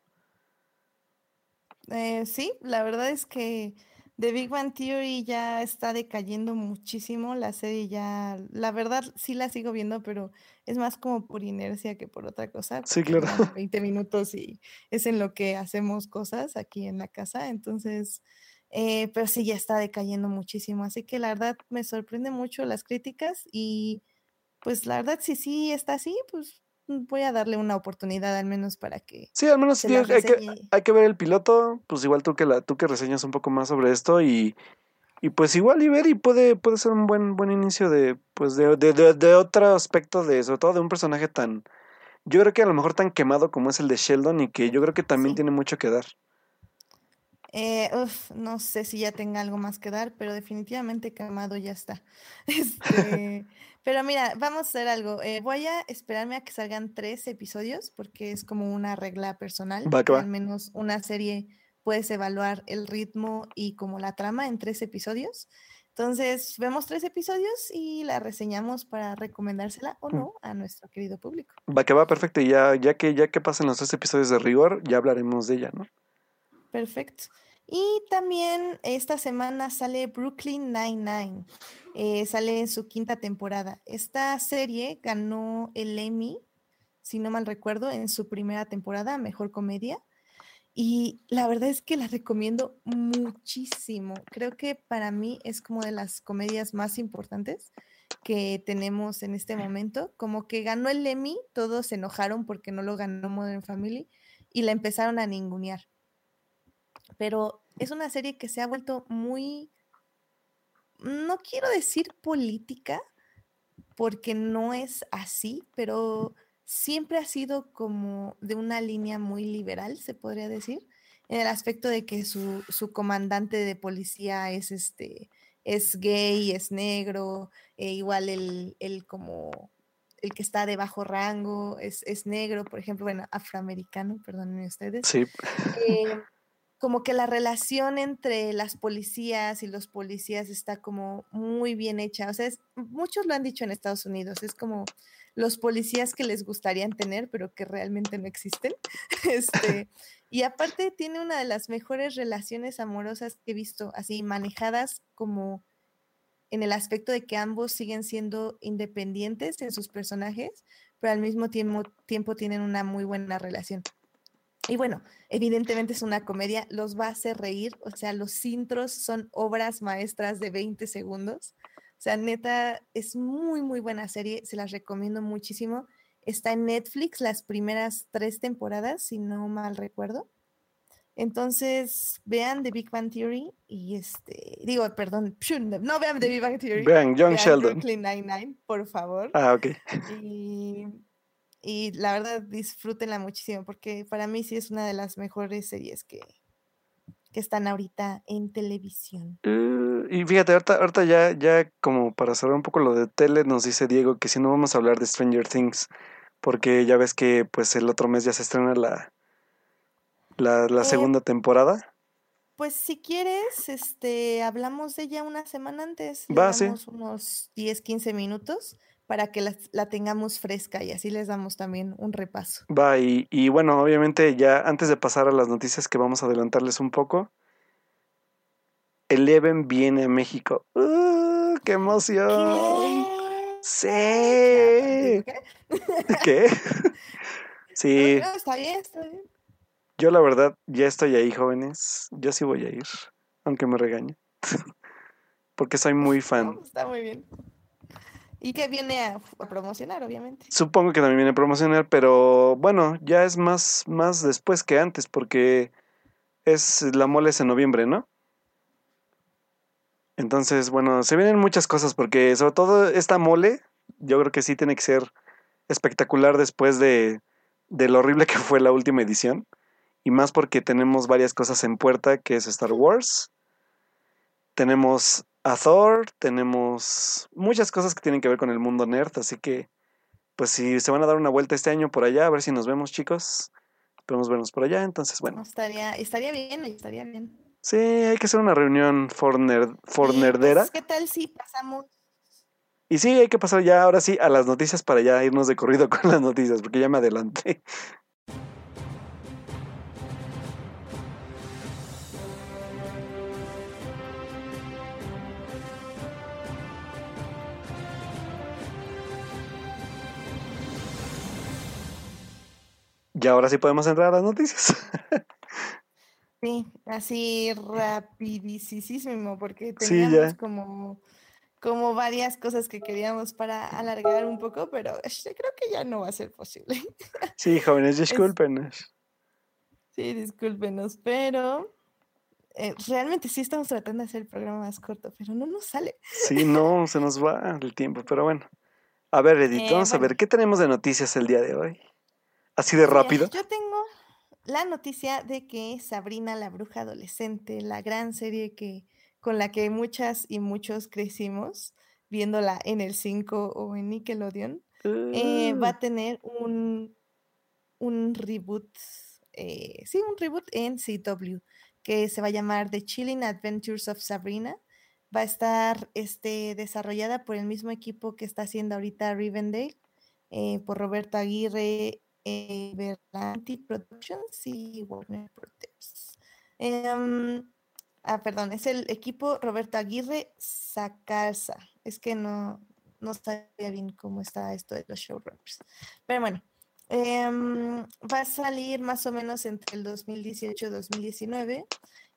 Eh, sí, la verdad es que The Big Bang Theory ya está decayendo muchísimo, la serie ya, la verdad sí la sigo viendo, pero es más como por inercia que por otra cosa. Sí, claro. 20 *laughs* minutos y es en lo que hacemos cosas aquí en la casa, entonces, eh, pero sí ya está decayendo muchísimo, así que la verdad me sorprende mucho las críticas y pues la verdad si sí está así, pues voy a darle una oportunidad al menos para que. Sí, al menos hay, que, hay que ver el piloto, pues igual tú que la, tú que reseñas un poco más sobre esto y, y pues igual y ver y puede, puede ser un buen, buen inicio de, pues de, de, de, otro aspecto de, sobre todo de un personaje tan, yo creo que a lo mejor tan quemado como es el de Sheldon y que yo creo que también tiene mucho que dar. Eh, no sé si ya tenga algo más que dar, pero definitivamente quemado ya está. *laughs* Este, pero mira, vamos a hacer algo. Eh, voy a esperarme a que salgan tres episodios porque es como una regla personal. Al menos una serie puedes evaluar el ritmo y como la trama en tres episodios. Entonces, vemos tres episodios y la reseñamos para recomendársela o mm. no a nuestro querido público. Va que va, perfecto. Y ya, ya que ya que pasen los tres episodios de rigor, ya hablaremos de ella, ¿no? Perfecto. Y también esta semana sale Brooklyn Nine-Nine. Eh, sale en su quinta temporada. Esta serie ganó el Emmy, si no mal recuerdo, en su primera temporada, Mejor Comedia. Y la verdad es que la recomiendo muchísimo. Creo que para mí es como de las comedias más importantes que tenemos en este momento. Como que ganó el Emmy, todos se enojaron porque no lo ganó Modern Family y la empezaron a ningunear pero es una serie que se ha vuelto muy, no quiero decir política, porque no es así, pero siempre ha sido como de una línea muy liberal, se podría decir, en el aspecto de que su, su comandante de policía es este es gay, es negro, e igual el, el, como el que está de bajo rango es, es negro, por ejemplo, bueno, afroamericano, perdónenme ustedes. Sí. Eh, como que la relación entre las policías y los policías está como muy bien hecha. O sea, muchos lo han dicho en Estados Unidos, es como los policías que les gustarían tener, pero que realmente no existen. *laughs* Este, y aparte tiene una de las mejores relaciones amorosas que he visto, así manejadas como en el aspecto de que ambos siguen siendo independientes en sus personajes, pero al mismo tiempo tienen una muy buena relación. Y bueno, evidentemente es una comedia, los va a hacer reír, o sea, los intros son obras maestras de 20 segundos. O sea, neta, es muy, muy buena serie, se las recomiendo muchísimo. Está en Netflix las primeras tres temporadas, si no mal recuerdo. Entonces, vean The Big Bang Theory y este, digo, perdón, no vean The Big Bang Theory. Vean John Sheldon. Brooklyn Nine-Nine, por favor. Ah, ok. Y y la verdad disfrútenla muchísimo porque para mí sí es una de las mejores series que, que están ahorita en televisión. Uh, y fíjate, ahorita, ahorita ya, ya como para saber un poco lo de tele, nos dice Diego que si no vamos a hablar de Stranger Things, porque ya ves que pues el otro mes ya se estrena la, la, la eh, segunda temporada. Pues si quieres, este, hablamos de ella una semana antes. Va, sí. unos 10, 15 minutos para que la, tengamos fresca y así les damos también un repaso. Va, y, y, bueno, obviamente ya antes de pasar a las noticias que vamos a adelantarles un poco, Eleven viene a México. ¡Uh, ¡Qué emoción! ¡Sí! ¿Qué? *laughs* *laughs* sí. está bien, está bien. Yo la verdad ya estoy ahí, jóvenes. Yo sí voy a ir, aunque me regañe. *laughs* Porque soy muy fan. No, está muy bien. Y que viene a, promocionar, obviamente. Supongo que también viene a promocionar, pero bueno, ya es más, más después que antes, porque es la mole es en noviembre, ¿no? Entonces, bueno, se vienen muchas cosas, porque sobre todo esta mole, yo creo que sí tiene que ser espectacular después de, de lo horrible que fue la última edición. Y más porque tenemos varias cosas en puerta, que es Star Wars. Tenemos a Thor, tenemos muchas cosas que tienen que ver con el mundo nerd, así que pues si se van a dar una vuelta este año por allá, a ver si nos vemos, chicos. Esperemos vernos por allá, entonces bueno. Estaría, estaría bien, estaría bien. Sí, hay que hacer una reunión for, nerd, for Sí, nerdera. pues, ¿Qué tal si pasamos? Y sí, hay que pasar ya ahora sí a las noticias para ya irnos de corrido *laughs* con las noticias, porque ya me adelanté. Y ahora sí podemos entrar a las noticias. *laughs* Sí, así rapidísimo, porque Sí, teníamos como, como varias cosas que queríamos para alargar un poco, pero este, creo que ya no va a ser posible. *laughs* Sí, jóvenes, discúlpenos. Sí, discúlpenos, pero eh, realmente sí estamos tratando de hacer el programa más corto, pero no nos sale. Sí, no, se nos va el tiempo, pero bueno. A ver, Edith, Eh, vamos a ver, ¿qué tenemos de noticias el día de hoy? Así de rápido. Yo tengo la noticia de que Sabrina la bruja adolescente, la gran serie que con la que muchas y muchos crecimos viéndola en el 5 o en Nickelodeon, eh, va Ah, a tener un, un reboot, eh, sí, un reboot en CW, que se va a llamar The Chilling Adventures of Sabrina. Va a estar este, desarrollada por el mismo equipo que está haciendo ahorita Rivendell, eh, por Roberto Aguirre, eh, Berlanti Productions y Warner Brothers. Em, ah, perdón, es el equipo Roberto Aguirre Sacasa. Es que no, no sabía bien cómo está esto de los showrunners. Pero bueno, em, va a salir más o menos entre el 2018 y 2019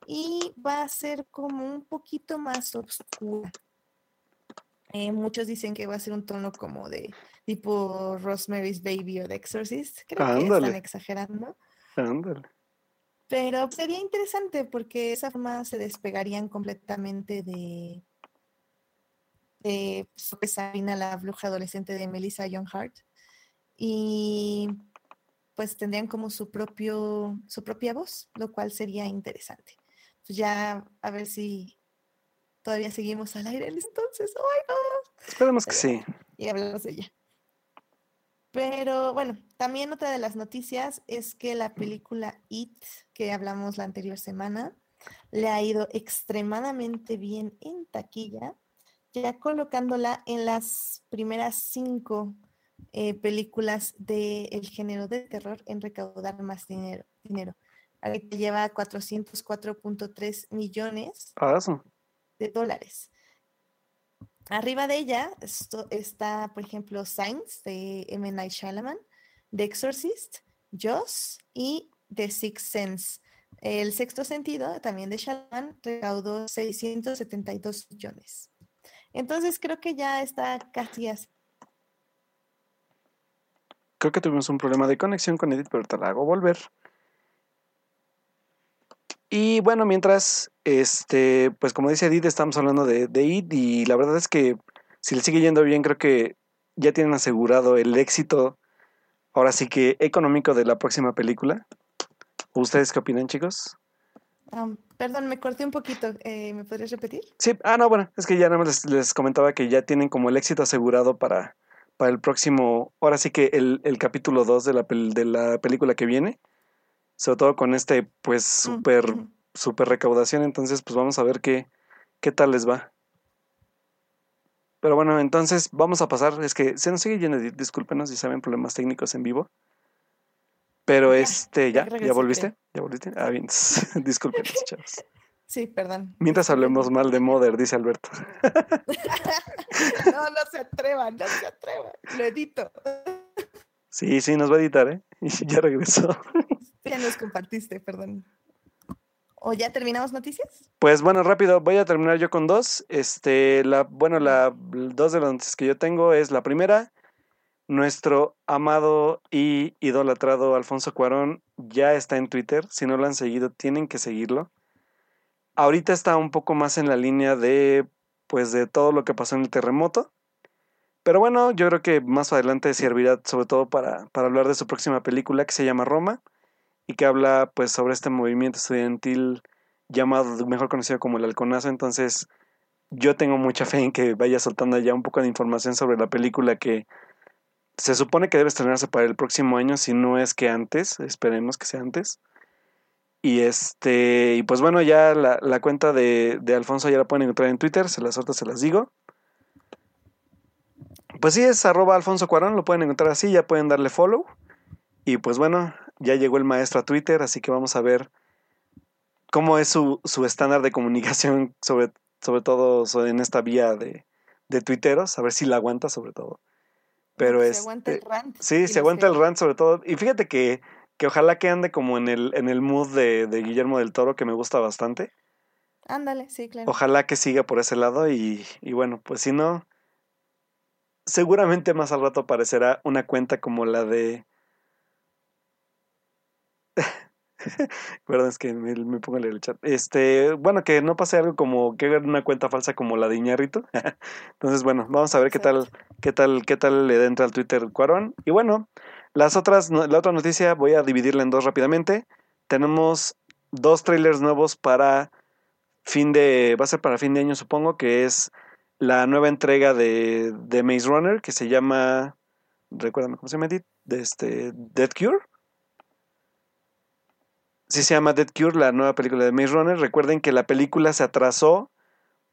y va a ser como un poquito más oscura. Eh, muchos dicen que va a ser un tono como de tipo Rosemary's Baby o The Exorcist. Creo que están exagerando. ándale. Pero sería interesante porque de esa forma se despegarían completamente de, de Sabina, la bruja adolescente de Melissa John Hart. Y pues tendrían como su propio, su propia voz, lo cual sería interesante. Pues ya a ver si todavía seguimos al aire entonces. ¡Ay, no! Esperemos que sí. y hablamos de ella. Pero bueno, también otra de las noticias es que la película It, que hablamos la anterior semana, le ha ido extremadamente bien en taquilla, ya colocándola en las primeras cinco eh, películas del género de terror en recaudar más dinero. dinero. Lleva 404.3 millones de dólares. Arriba de ella está, por ejemplo, Signs de M. Night Shyamalan, The Exorcist, Jaws y The Sixth Sense. El sexto sentido, también de Shyamalan, recaudó 672 millones. Entonces creo que ya está casi así. Creo que tuvimos un problema de conexión con Edith, pero te la hago volver. Y bueno, mientras, este, pues como dice Edith, estamos hablando de, de It y la verdad es que si le sigue yendo bien, creo que ya tienen asegurado el éxito, ahora sí que económico de la próxima película. ¿Ustedes qué opinan, chicos? Am, perdón, me corté un poquito. eh, ¿Me podrías repetir? Sí, ah, no, bueno, es que ya nada más les, les comentaba que ya tienen como el éxito asegurado para, para el próximo, ahora sí que el, el capítulo 2 de la, de la película que viene, sobre todo con este, pues, súper, súper recaudación, entonces, pues vamos a ver qué, qué tal les va. Pero bueno, entonces vamos a pasar, es que se nos sigue yendo, di- discúlpenos si saben problemas técnicos en vivo. Pero *laughs* Ya, este, ya ¿ya? regresé, ¿Ya volviste? ¿Ya volviste? Ah, bien, *laughs* discúlpenos, chavos. Sí, perdón. Mientras hablemos mal de Mother, dice Alberto. *laughs* No, no se atrevan, no se atrevan. Lo edito. Sí, sí, nos va a editar, ¿eh? Y ya regresó. Ya nos compartiste, perdón. ¿O ya terminamos noticias? Pues bueno, rápido, voy a terminar yo con dos. Este, la, bueno, la dos de las noticias que yo tengo es la primera. Nuestro amado y idolatrado Alfonso Cuarón ya está en Twitter. Si no lo han seguido, tienen que seguirlo. Ahorita está un poco más en la línea de, pues, de todo lo que pasó en el terremoto. Pero bueno, yo creo que más adelante servirá sobre todo para, para hablar de su próxima película que se llama Roma que habla pues sobre este movimiento estudiantil llamado, mejor conocido como el halconazo. Entonces, yo tengo mucha fe en que vaya soltando ya un poco de información sobre la película que se supone que debe estrenarse para el próximo año, si no es que antes, esperemos que sea antes. Y este, y pues bueno, ya la, la cuenta de, de, Alfonso ya la pueden encontrar en Twitter, se las otras se las digo. Pues sí, es arroba Alfonso Cuarón, lo pueden encontrar así, ya pueden darle follow. Y pues bueno, ya llegó el maestro a Twitter, así que vamos a ver cómo es su, su estándar de comunicación, *laughs* sobre, sobre todo en esta vía de, de tuiteros, a ver si la aguanta sobre todo. Pero es. aguanta el rant. Sí, se aguanta el rant sobre todo. Y fíjate que, que ojalá que ande como en el, en el mood de, de Guillermo del Toro, que me gusta bastante. Ándale, sí, claro. Ojalá que siga por ese lado y, y bueno, pues si no, seguramente más al rato aparecerá una cuenta como la de *laughs* Perdón, es que me, me, pongo a leer el chat. Este, bueno, que no pase algo como que una cuenta falsa como la de Iñarrito. *laughs* Entonces, bueno, vamos a ver qué tal, qué tal, qué tal le entra al Twitter Cuarón. Y bueno, las otras, la otra noticia voy a dividirla en dos rápidamente. Tenemos dos trailers nuevos para fin de, va a ser para fin de año supongo, que es la nueva entrega de, de Maze Runner que se llama, recuérdame cómo se llama, de este, Dead Cure sí se llama Dead Cure, la nueva película de Maze Runner. Recuerden que la película se atrasó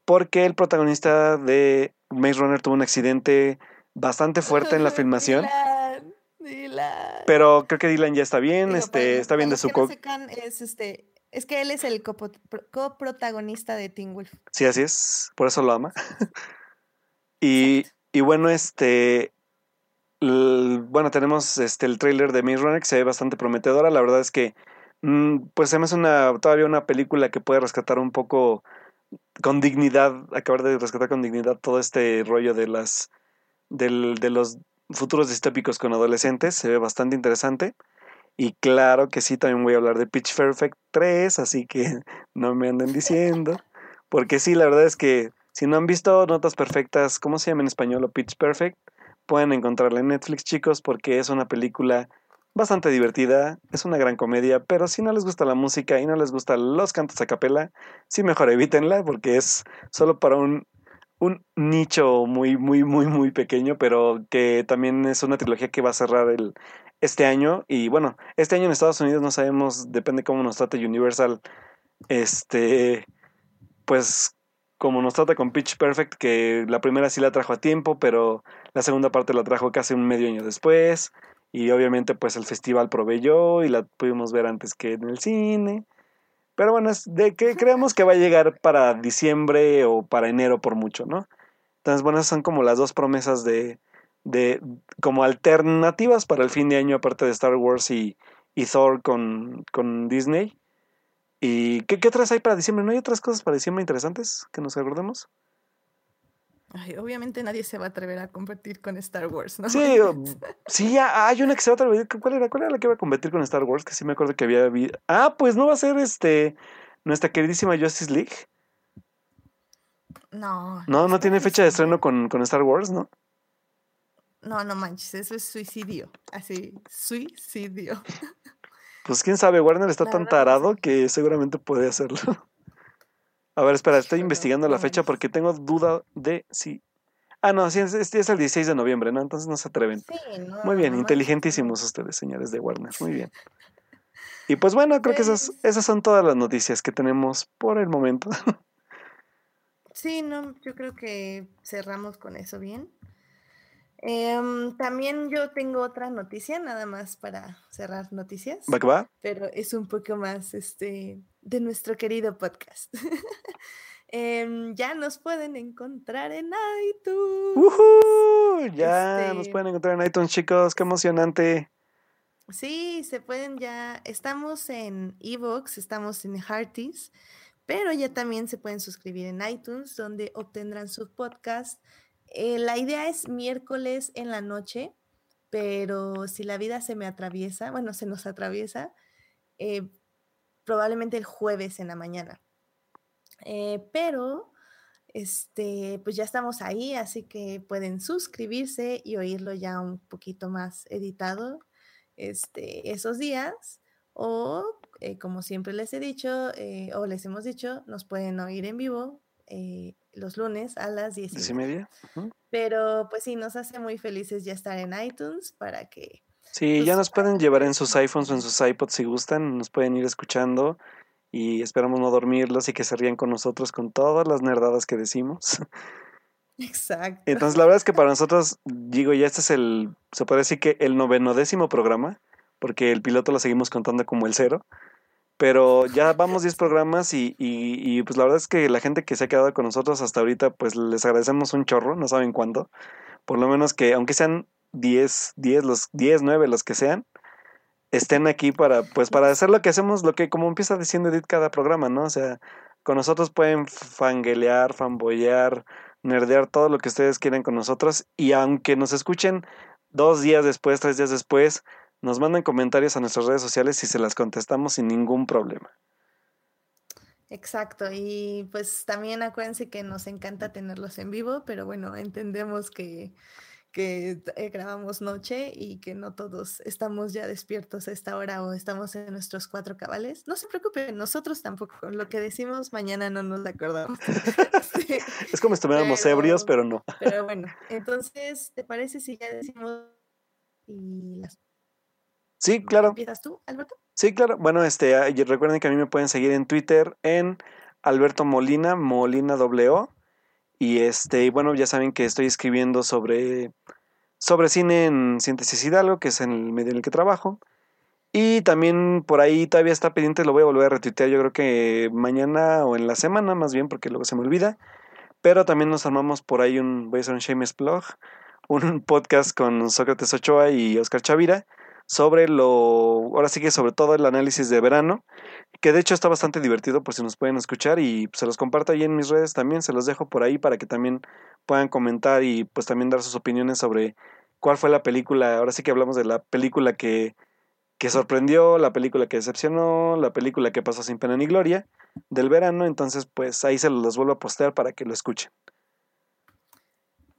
porque el protagonista de Maze Runner tuvo un accidente bastante fuerte en la filmación. Dylan, Dylan. Pero creo que Dylan ya está bien, Digo, este, está bien de su co no es este es que él es el coprotagonista de Teen Wolf. Sí, así es, por eso lo ama. *laughs* y, y bueno, este bueno, tenemos este el tráiler de Maze Runner que se ve bastante prometedora. La verdad es que pues se me hace una todavía una película que puede rescatar un poco con dignidad, acabar de rescatar con dignidad todo este rollo de las del, de los futuros distópicos con adolescentes, se ve bastante interesante. Y claro que sí, también voy a hablar de Pitch Perfect 3, así que *laughs* no me anden diciendo. Porque sí, la verdad es que si no han visto Notas Perfectas, ¿cómo se llama en español o Pitch Perfect? Pueden encontrarla en Netflix, chicos, porque es una película bastante divertida, es una gran comedia, pero si no les gusta la música y no les gustan los cantos a capela, sí mejor evítenla porque es solo para un, un nicho muy, muy, muy, muy pequeño, pero que también es una trilogía que va a cerrar el, este año. Y bueno, este año en Estados Unidos no sabemos, depende cómo nos trate Universal, este, pues como nos trata con Pitch Perfect, que la primera sí la trajo a tiempo, pero la segunda parte la trajo casi un medio año después. Y obviamente pues el festival proveyó y la pudimos ver antes que en el cine. Pero bueno, es de que creemos que va a llegar para diciembre o para enero por mucho, ¿no? Entonces, bueno, esas son como las dos promesas de, de como alternativas para el fin de año, aparte de Star Wars y, y Thor con, con Disney. ¿Y qué, qué otras hay para diciembre? ¿No hay otras cosas para diciembre interesantes que nos acordemos? Ay, obviamente nadie se va a atrever a competir con Star Wars, ¿no? Sí, o- *laughs* sí, ha- hay una que se va a atrever. ¿Cuál era? ¿Cuál era la que iba a competir con Star Wars? Que sí me acuerdo que había. Ah, pues no va a ser este nuestra queridísima Justice League. No, No, no tiene fecha de estreno con, con Star Wars, ¿no? No, no manches, eso es suicidio. Así, suicidio. Pues quién sabe, Warner está La tan tarado que seguramente puede hacerlo. A ver, espera, estoy investigando la fecha manches. porque tengo duda de si. Ah, no, sí, es, el 16 de noviembre, ¿no? Entonces no se atreven. Sí, no, Muy bien, no inteligentísimos ustedes, señores de Warner. Muy bien. *laughs* Y pues bueno, creo que esas, Pues- esas son todas las noticias que tenemos por el momento. *laughs* Sí, no, yo creo que cerramos con eso bien. Em, también yo tengo otra noticia, nada más para cerrar noticias, ¿Va que va? pero es un poco más este de nuestro querido podcast. *laughs* Em, ya nos pueden encontrar en iTunes. ¡Uhú! Ya nos Este- pueden encontrar en iTunes, chicos. Qué emocionante. Sí, se pueden ya, estamos en Evox, estamos en Hearties, pero ya también se pueden suscribir en iTunes, donde obtendrán su podcast. Eh, la idea es miércoles en la noche, pero si la vida se me atraviesa, bueno, se nos atraviesa, eh, probablemente el jueves en la mañana. Eh, pero, este, pues ya estamos ahí, así que pueden suscribirse y oírlo ya un poquito más editado este, esos días. O, eh, como siempre les he dicho, eh, o les hemos dicho, nos pueden oír en vivo los lunes a las 10 y media. Pero pues sí, nos hace muy felices ya estar en iTunes para que... Sí, ya nos pueden llevar en sus iPhones o en sus iPods si gustan, nos pueden ir escuchando y esperamos no dormirlos y que se rían con nosotros con todas las nerdadas que decimos. *laughs* Exacto. Entonces, la verdad es que para nosotros, digo, ya este es el, se puede decir que el novenodécimo programa, porque el piloto lo seguimos contando como el cero. Pero ya vamos 10 programas y, y, pues la verdad es que la gente que se ha quedado con nosotros hasta ahorita, pues les agradecemos un chorro, no saben cuándo. Por lo menos que, aunque sean 10, 10, los 10, 9, los que sean, estén aquí para, pues para hacer lo que hacemos, lo que como empieza diciendo Edith cada programa, ¿no? O sea, con nosotros pueden fanguelear, fanboyar, nerdear todo lo que ustedes quieran con nosotros y aunque nos escuchen dos días después, tres días después, nos mandan comentarios a nuestras redes sociales y se las contestamos sin ningún problema. Exacto, y pues también acuérdense que nos encanta tenerlos en vivo, pero bueno, entendemos que que eh, grabamos noche y que no todos estamos ya despiertos a esta hora o estamos en nuestros cuatro cabales. No se preocupen, nosotros tampoco. Lo que decimos mañana no nos acordamos. *laughs* Es como si estuviéramos ebrios, pero no. Pero bueno, entonces, ¿te parece si ya decimos y las... Sí, claro. ¿Empiezas tú, Alberto? Sí, claro. Bueno, este, recuerden que a mí me pueden seguir en Twitter en Alberto Molina, Molina W. Y este, bueno, ya saben que estoy escribiendo sobre, sobre cine en Síntesis Hidalgo, que es el medio en el que trabajo. Y también por ahí todavía está pendiente, lo voy a volver a retuitear, yo creo que mañana o en la semana, más bien, porque luego se me olvida. Pero también nos armamos por ahí un, voy a hacer un Blog, un *laughs* podcast con Sócrates Ochoa y Oscar Chavira sobre lo, ahora sí que sobre todo el análisis de verano, que de hecho está bastante divertido por si nos pueden escuchar y se los comparto ahí en mis redes también, se los dejo por ahí para que también puedan comentar y pues también dar sus opiniones sobre cuál fue la película, ahora sí que hablamos de la película que, que sorprendió, la película que decepcionó, la película que pasó sin pena ni gloria del verano, entonces pues ahí se los vuelvo a postear para que lo escuchen.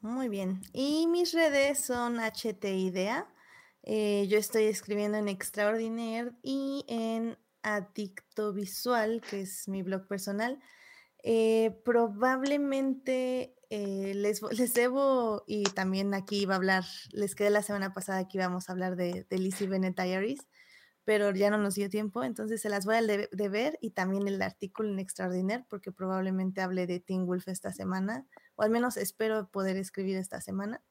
Muy bien, y mis redes son HTIDEA eh, yo estoy escribiendo en Extraordinaire y en Adicto Visual, que es mi blog personal. Eh, probablemente eh, les, *laughs* les, debo, y también aquí iba a hablar, les quedé la semana pasada que íbamos a hablar de, de Lizzie Bennett Diaries, pero ya no nos dio tiempo, entonces se las voy a deber y también el artículo en Extraordinaire, porque probablemente hable de Teen Wolf esta semana, o al menos espero poder escribir esta semana.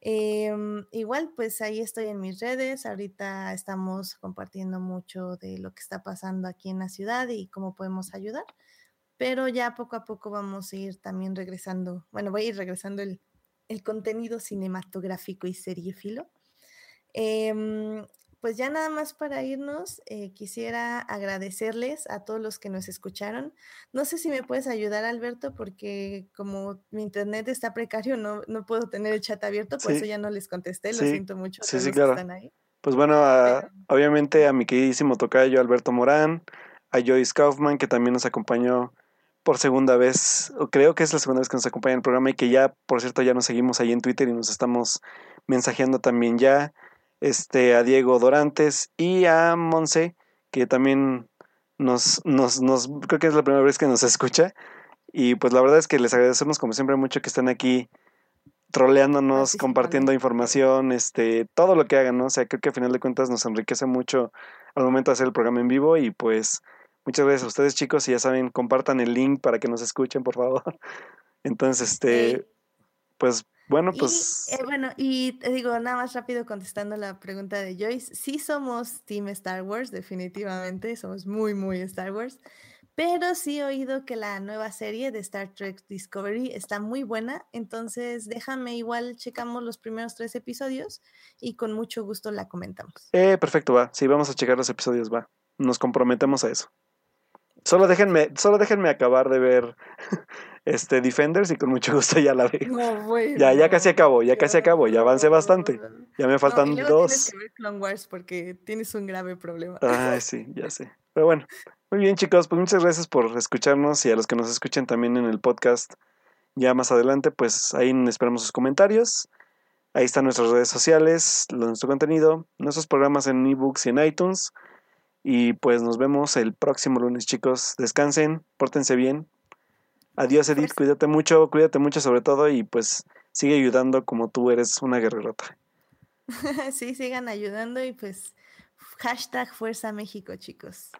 Em, igual, pues ahí estoy en mis redes. Ahorita estamos compartiendo mucho de lo que está pasando aquí en la ciudad y cómo podemos ayudar. Pero ya poco a poco vamos a ir también regresando. Bueno, voy a ir regresando el, el contenido cinematográfico y seriefilo. Eh, pues ya nada más para irnos, eh, quisiera agradecerles a todos los que nos escucharon. No sé si me puedes ayudar, Alberto, porque como mi internet está precario, no, no puedo tener el chat abierto, por eso ya no les contesté, lo siento mucho. Sí, sí, claro. Pues bueno, obviamente a mi queridísimo tocayo Alberto Morán, a Joyce Kaufman, que también nos acompañó por segunda vez, o creo que es la segunda vez que nos acompaña en el programa y que ya, por cierto, ya nos seguimos ahí en Twitter y nos estamos mensajeando también ya este, a Diego Dorantes y a Monse, que también nos, nos, nos, creo que es la primera vez que nos escucha. Y pues la verdad es que les agradecemos como siempre mucho que estén aquí troleándonos, compartiendo información, este, todo lo que hagan, ¿no? O sea, creo que a final de cuentas nos enriquece mucho al momento de hacer el programa en vivo y pues muchas gracias a ustedes chicos y ya saben, compartan el link para que nos escuchen, por favor. *laughs* Entonces, este, pues bueno, pues. Y, eh, bueno, y te digo, nada más rápido contestando la pregunta de Joyce. Sí somos Team Star Wars, definitivamente. Somos muy, muy Star Wars. Pero sí he oído que la nueva serie de Star Trek Discovery está muy buena, entonces déjame igual checamos los primeros tres episodios y con mucho gusto la comentamos. Eh, perfecto, va. Sí, vamos a checar los episodios, va. Nos comprometemos a eso. Solo déjenme, solo déjenme acabar de ver *laughs* este Defenders y con mucho *laughs* gusto ya la veo. No, ya, ya casi acabo, ya casi acabo, ya avancé bastante. Ya me faltan no, dos. Tienes que ver Clone Wars porque tienes un grave problema. Ay, sí, ya sé. Pero bueno, muy bien chicos, pues muchas gracias por escucharnos y a los que nos escuchen también en el podcast ya más adelante, pues ahí esperamos sus comentarios. Ahí están nuestras redes sociales, nuestro contenido, nuestros programas en ebooks y en iTunes. Y pues nos vemos el próximo lunes, chicos. Descansen, pórtense bien. Adiós, Edith, cuídate mucho, cuídate mucho sobre todo y pues sigue ayudando como tú eres una guerrerota. *laughs* sí, sigan ayudando y pues hashtag Fuerza México, chicos.